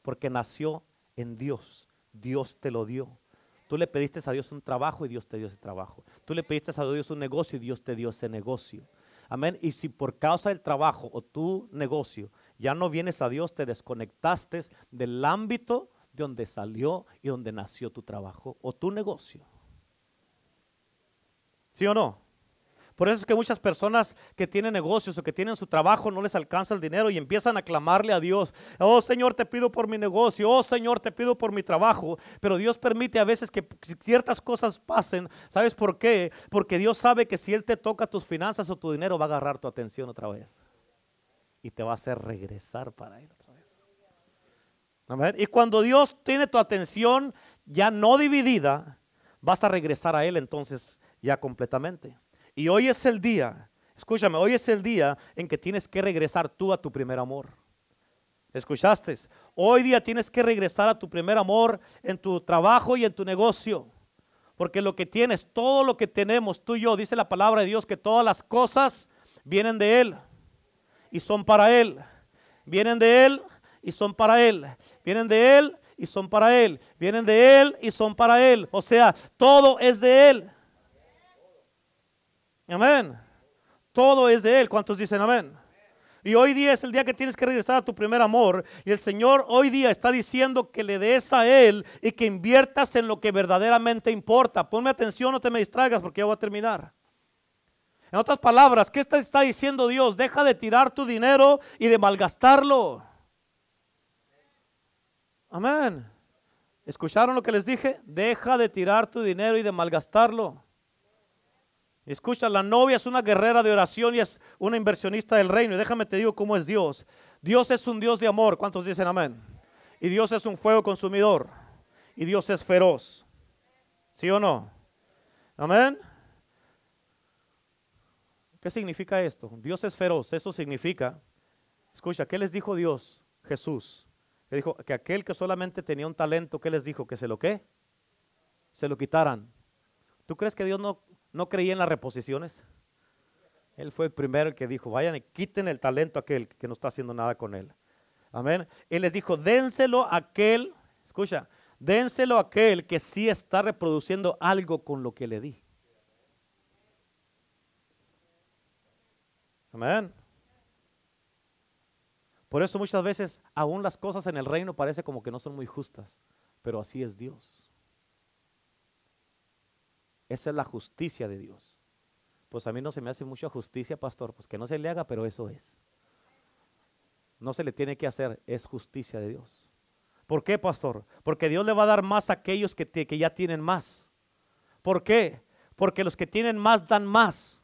Porque nació en Dios. Dios te lo dio. Tú le pediste a Dios un trabajo y Dios te dio ese trabajo. Tú le pediste a Dios un negocio y Dios te dio ese negocio. Amén. Y si por causa del trabajo o tu negocio ya no vienes a Dios, te desconectaste del ámbito de donde salió y donde nació tu trabajo o tu negocio. ¿Sí o no? Por eso es que muchas personas que tienen negocios o que tienen su trabajo no les alcanza el dinero y empiezan a clamarle a Dios. Oh Señor, te pido por mi negocio. Oh Señor, te pido por mi trabajo. Pero Dios permite a veces que ciertas cosas pasen. ¿Sabes por qué? Porque Dios sabe que si Él te toca tus finanzas o tu dinero va a agarrar tu atención otra vez. Y te va a hacer regresar para Él otra vez. Y cuando Dios tiene tu atención ya no dividida, vas a regresar a Él entonces ya completamente. Y hoy es el día, escúchame, hoy es el día en que tienes que regresar tú a tu primer amor. ¿Escuchaste? Hoy día tienes que regresar a tu primer amor en tu trabajo y en tu negocio. Porque lo que tienes, todo lo que tenemos, tú y yo, dice la palabra de Dios que todas las cosas vienen de Él y son para Él. Vienen de Él y son para Él. Vienen de Él y son para Él. Vienen de Él y son para Él. O sea, todo es de Él. Amén. Todo es de Él. ¿Cuántos dicen amén? Y hoy día es el día que tienes que regresar a tu primer amor. Y el Señor hoy día está diciendo que le des a Él y que inviertas en lo que verdaderamente importa. Ponme atención, no te me distraigas porque ya voy a terminar. En otras palabras, ¿qué está, está diciendo Dios? Deja de tirar tu dinero y de malgastarlo. Amén. ¿Escucharon lo que les dije? Deja de tirar tu dinero y de malgastarlo. Escucha, la novia es una guerrera de oración y es una inversionista del reino. Déjame te digo cómo es Dios. Dios es un Dios de amor. ¿Cuántos dicen amén? Y Dios es un fuego consumidor. Y Dios es feroz. ¿Sí o no? Amén. ¿Qué significa esto? Dios es feroz. Eso significa, escucha, ¿qué les dijo Dios? Jesús. Le dijo que aquel que solamente tenía un talento, ¿qué les dijo? Que se lo qué? Se lo quitaran. ¿Tú crees que Dios no no creía en las reposiciones. Él fue el primero el que dijo, vayan y quiten el talento a aquel que no está haciendo nada con él. Amén. Él les dijo, dénselo a aquel, escucha, dénselo a aquel que sí está reproduciendo algo con lo que le di. Amén. Por eso muchas veces aún las cosas en el reino parece como que no son muy justas, pero así es Dios. Esa es la justicia de Dios. Pues a mí no se me hace mucha justicia, pastor, pues que no se le haga, pero eso es. No se le tiene que hacer, es justicia de Dios. ¿Por qué, pastor? Porque Dios le va a dar más a aquellos que, que ya tienen más. ¿Por qué? Porque los que tienen más dan más.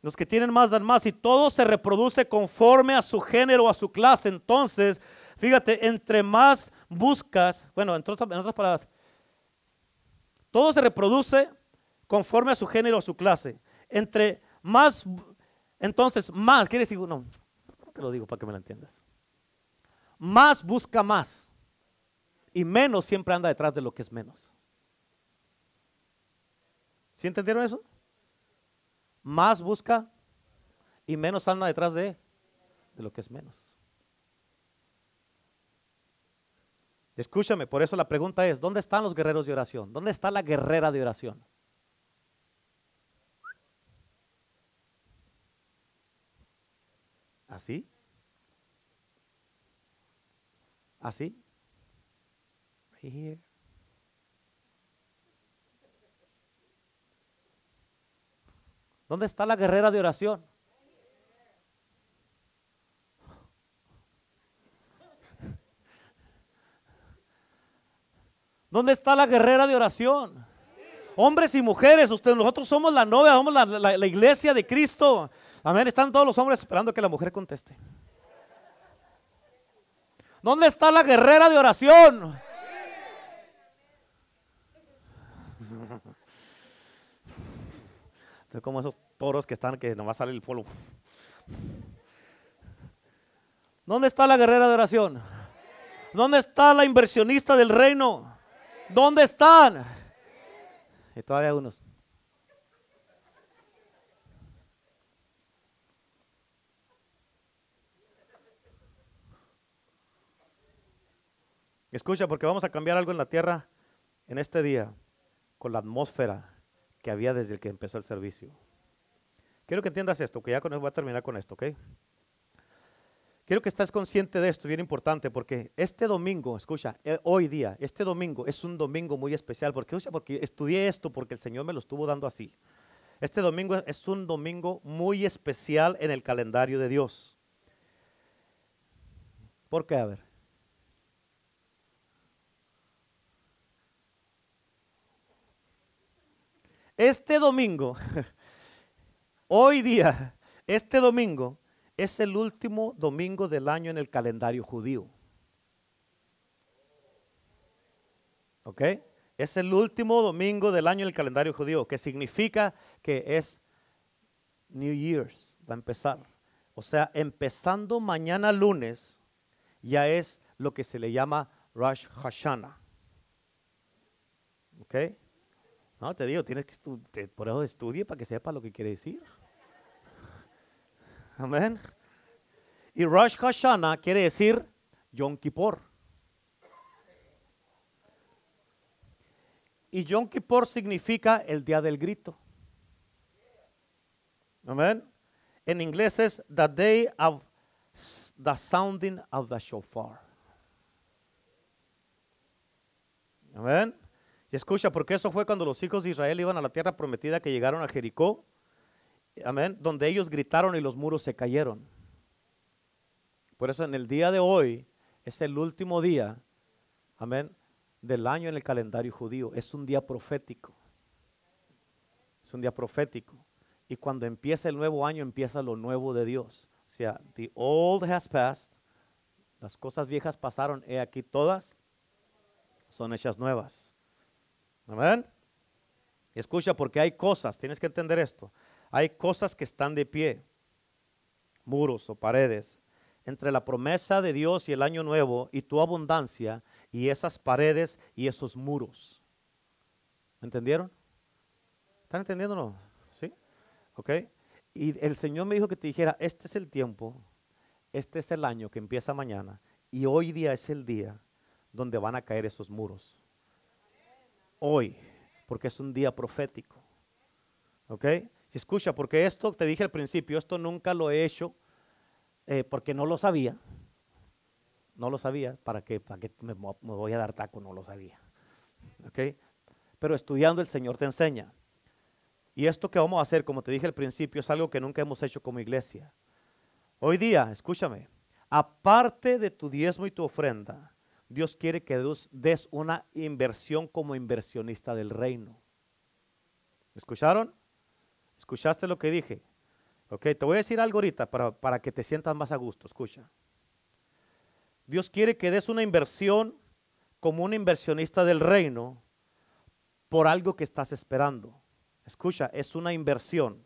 Los que tienen más dan más y todo se reproduce conforme a su género, a su clase. Entonces, fíjate, entre más buscas, bueno, en otras palabras, todo se reproduce conforme a su género o su clase. Entre más, entonces, más, quiere decir, no, te lo digo para que me lo entiendas. Más busca más y menos siempre anda detrás de lo que es menos. ¿Sí entendieron eso? Más busca y menos anda detrás de, de lo que es menos. Escúchame, por eso la pregunta es, ¿dónde están los guerreros de oración? ¿Dónde está la guerrera de oración? ¿Así? ¿Así? ¿Dónde está la guerrera de oración? ¿Dónde está la guerrera de oración? Hombres y mujeres, ustedes, nosotros somos la novia, somos la, iglesia de Cristo. Amén. Están todos los hombres esperando que la mujer conteste. ¿Dónde está la guerrera de oración? Soy como esos toros que están que nomás sale el polvo. ¿Dónde está la guerrera de oración? ¿Dónde está la inversionista del reino? ¿Dónde están? Y todavía unos. Escucha, porque vamos a cambiar algo en la tierra en este día con la atmósfera que había desde el que empezó el servicio. Quiero que entiendas esto, que ya con eso voy a terminar con esto, ¿ok? Quiero que estés consciente de esto, bien importante, porque este domingo, escucha, eh, hoy día, este domingo es un domingo muy especial, porque, porque estudié esto, porque el Señor me lo estuvo dando así. Este domingo es un domingo muy especial en el calendario de Dios. ¿Por qué? A ver. Este domingo, hoy día, este domingo, es el último domingo del año en el calendario judío. ¿Ok? Es el último domingo del año en el calendario judío, que significa que es New Year's, va a empezar. O sea, empezando mañana lunes, ya es lo que se le llama Rosh Hashanah. ¿Ok? No, te digo, tienes que estudiar, por eso estudie para que sepa lo que quiere decir. Amén. Y Rosh Hashanah quiere decir Yom Kippur. Y Yom Kippur significa el día del grito. Amén. En inglés es the day of the sounding of the shofar. Amén. Y escucha, porque eso fue cuando los hijos de Israel iban a la tierra prometida que llegaron a Jericó. Amén. Donde ellos gritaron y los muros se cayeron. Por eso en el día de hoy es el último día, amén, del año en el calendario judío. Es un día profético. Es un día profético. Y cuando empieza el nuevo año, empieza lo nuevo de Dios. O sea, the old has passed. Las cosas viejas pasaron. He aquí todas son hechas nuevas. Amén. escucha, porque hay cosas, tienes que entender esto. Hay cosas que están de pie, muros o paredes, entre la promesa de Dios y el año nuevo y tu abundancia y esas paredes y esos muros. ¿Entendieron? ¿Están entendiendo? ¿Sí? ¿Ok? Y el Señor me dijo que te dijera, este es el tiempo, este es el año que empieza mañana y hoy día es el día donde van a caer esos muros hoy, porque es un día profético. ¿Ok? Escucha, porque esto, te dije al principio, esto nunca lo he hecho eh, porque no lo sabía. No lo sabía, ¿para qué? ¿Para me, voy a dar taco? No lo sabía. ¿Ok? Pero estudiando el Señor te enseña. Y esto que vamos a hacer, como te dije al principio, es algo que nunca hemos hecho como iglesia. Hoy día, escúchame, aparte de tu diezmo y tu ofrenda, Dios quiere que des una inversión como inversionista del reino. ¿Escucharon? ¿Escuchaste lo que dije? Ok, te voy a decir algo ahorita para, para que te sientas más a gusto. Escucha. Dios quiere que des una inversión como un inversionista del reino por algo que estás esperando. escucha, es una inversión.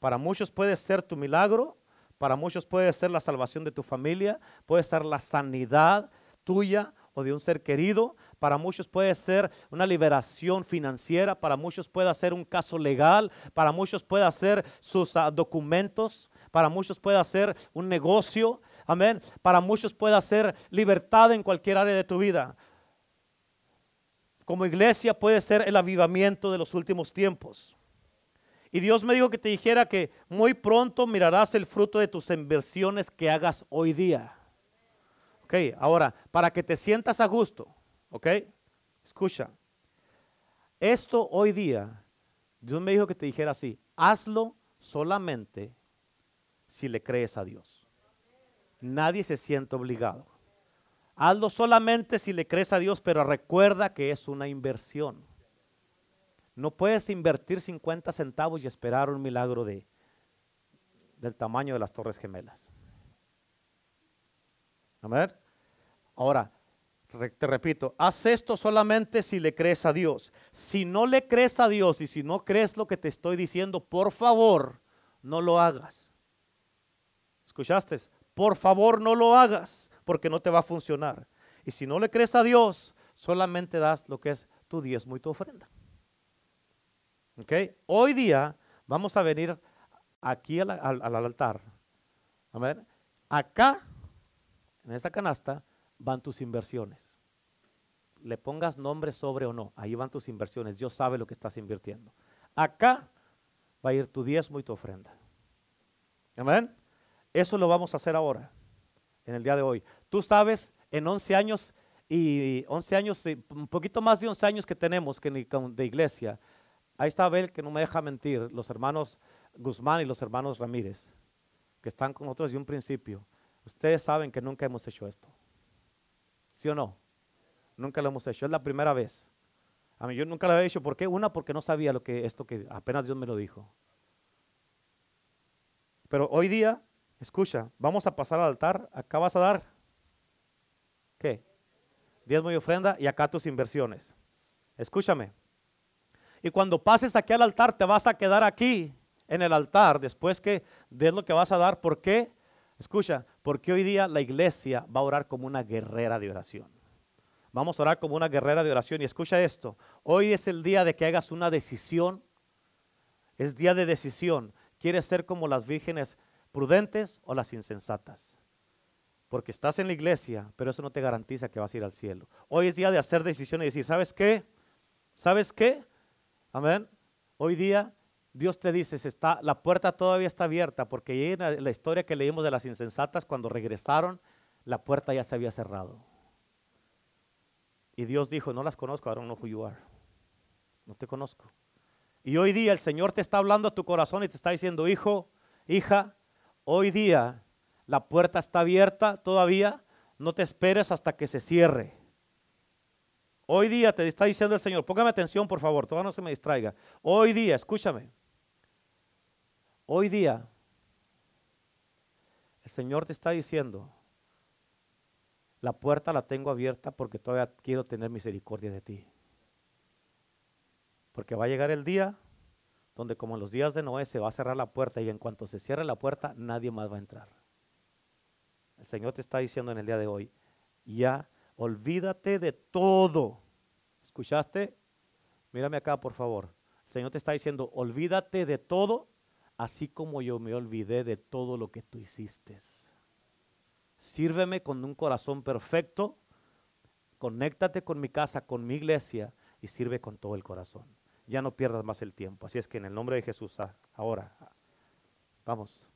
Para muchos puede ser tu milagro, para muchos puede ser la salvación de tu familia, puede ser la sanidad tuya o de un ser querido, para muchos puede ser una liberación financiera, para muchos puede ser un caso legal, para muchos puede ser sus ah, documentos, para muchos puede ser un negocio, amén, para muchos puede ser libertad en cualquier área de tu vida. Como iglesia puede ser el avivamiento de los últimos tiempos. Y Dios me dijo que te dijera que muy pronto mirarás el fruto de tus inversiones que hagas hoy día. Ok, ahora, para que te sientas a gusto, ok, escucha. Esto hoy día, Dios me dijo que te dijera así, hazlo solamente si le crees a Dios. Nadie se siente obligado. Hazlo solamente si le crees a Dios, pero recuerda que es una inversión. No puedes invertir 50 centavos y esperar un milagro de, del tamaño de las Torres Gemelas. A ver. Ahora, te repito, haz esto solamente si le crees a Dios. Si no le crees a Dios y si no crees lo que te estoy diciendo, por favor, no lo hagas. ¿Escuchaste? Por favor, no lo hagas porque no te va a funcionar. Y si no le crees a Dios, solamente das lo que es tu diezmo y tu ofrenda. Hoy día vamos a venir aquí al, altar. A ver, acá, en esa canasta, van tus inversiones. Le pongas nombre sobre o no, ahí van tus inversiones. Dios sabe lo que estás invirtiendo. Acá va a ir tu diezmo y tu ofrenda. Amén. Eso lo vamos a hacer ahora, en el día de hoy. Tú sabes, en 11 años y 11 años, un poquito más de 11 años que tenemos que de iglesia, Ahí está Abel que no me deja mentir, los hermanos Guzmán y los hermanos Ramírez, que están con nosotros desde un principio. Ustedes saben que nunca hemos hecho esto. ¿Sí o no? Nunca lo hemos hecho. Es la primera vez. A mí yo nunca lo había hecho. ¿Por qué? Una, porque no sabía lo que esto que apenas Dios me lo dijo. Pero hoy día, escucha, vamos a pasar al altar. Acá vas a dar, ¿qué? Diezmo y ofrenda y acá tus inversiones. Escúchame. Y cuando pases aquí al altar, te vas a quedar aquí en el altar después que des lo que vas a dar. ¿Por qué? Escucha, porque hoy día la iglesia va a orar como una guerrera de oración. Vamos a orar como una guerrera de oración. Y escucha esto, hoy es el día de que hagas una decisión. Es día de decisión. ¿Quieres ser como las vírgenes prudentes o las insensatas? Porque estás en la iglesia, pero eso no te garantiza que vas a ir al cielo. Hoy es día de hacer decisiones y decir, ¿sabes qué? ¿Sabes qué? Amén. Hoy día Dios te dice, está, la puerta todavía está abierta, porque en la historia que leímos de las insensatas, cuando regresaron, la puerta ya se había cerrado. Y Dios dijo, no las conozco, I don't know who you are. No te conozco. Y hoy día el Señor te está hablando a tu corazón y te está diciendo, hijo, hija, hoy día la puerta está abierta todavía, no te esperes hasta que se cierre. Hoy día te está diciendo el Señor, póngame atención por favor, todavía no se me distraiga. Hoy día, escúchame. Hoy día, el Señor te está diciendo, la puerta la tengo abierta porque todavía quiero tener misericordia de ti. Porque va a llegar el día donde como en los días de Noé se va a cerrar la puerta y en cuanto se cierre la puerta nadie más va a entrar. El Señor te está diciendo en el día de hoy, ya Olvídate de todo. ¿Escuchaste? Mírame acá, por favor. El Señor te está diciendo, olvídate de todo, así como yo me olvidé de todo lo que tú hiciste. Sírveme con un corazón perfecto, conéctate con mi casa, con mi iglesia y sirve con todo el corazón. Ya no pierdas más el tiempo. Así es que en el nombre de Jesús, ah, ahora, vamos.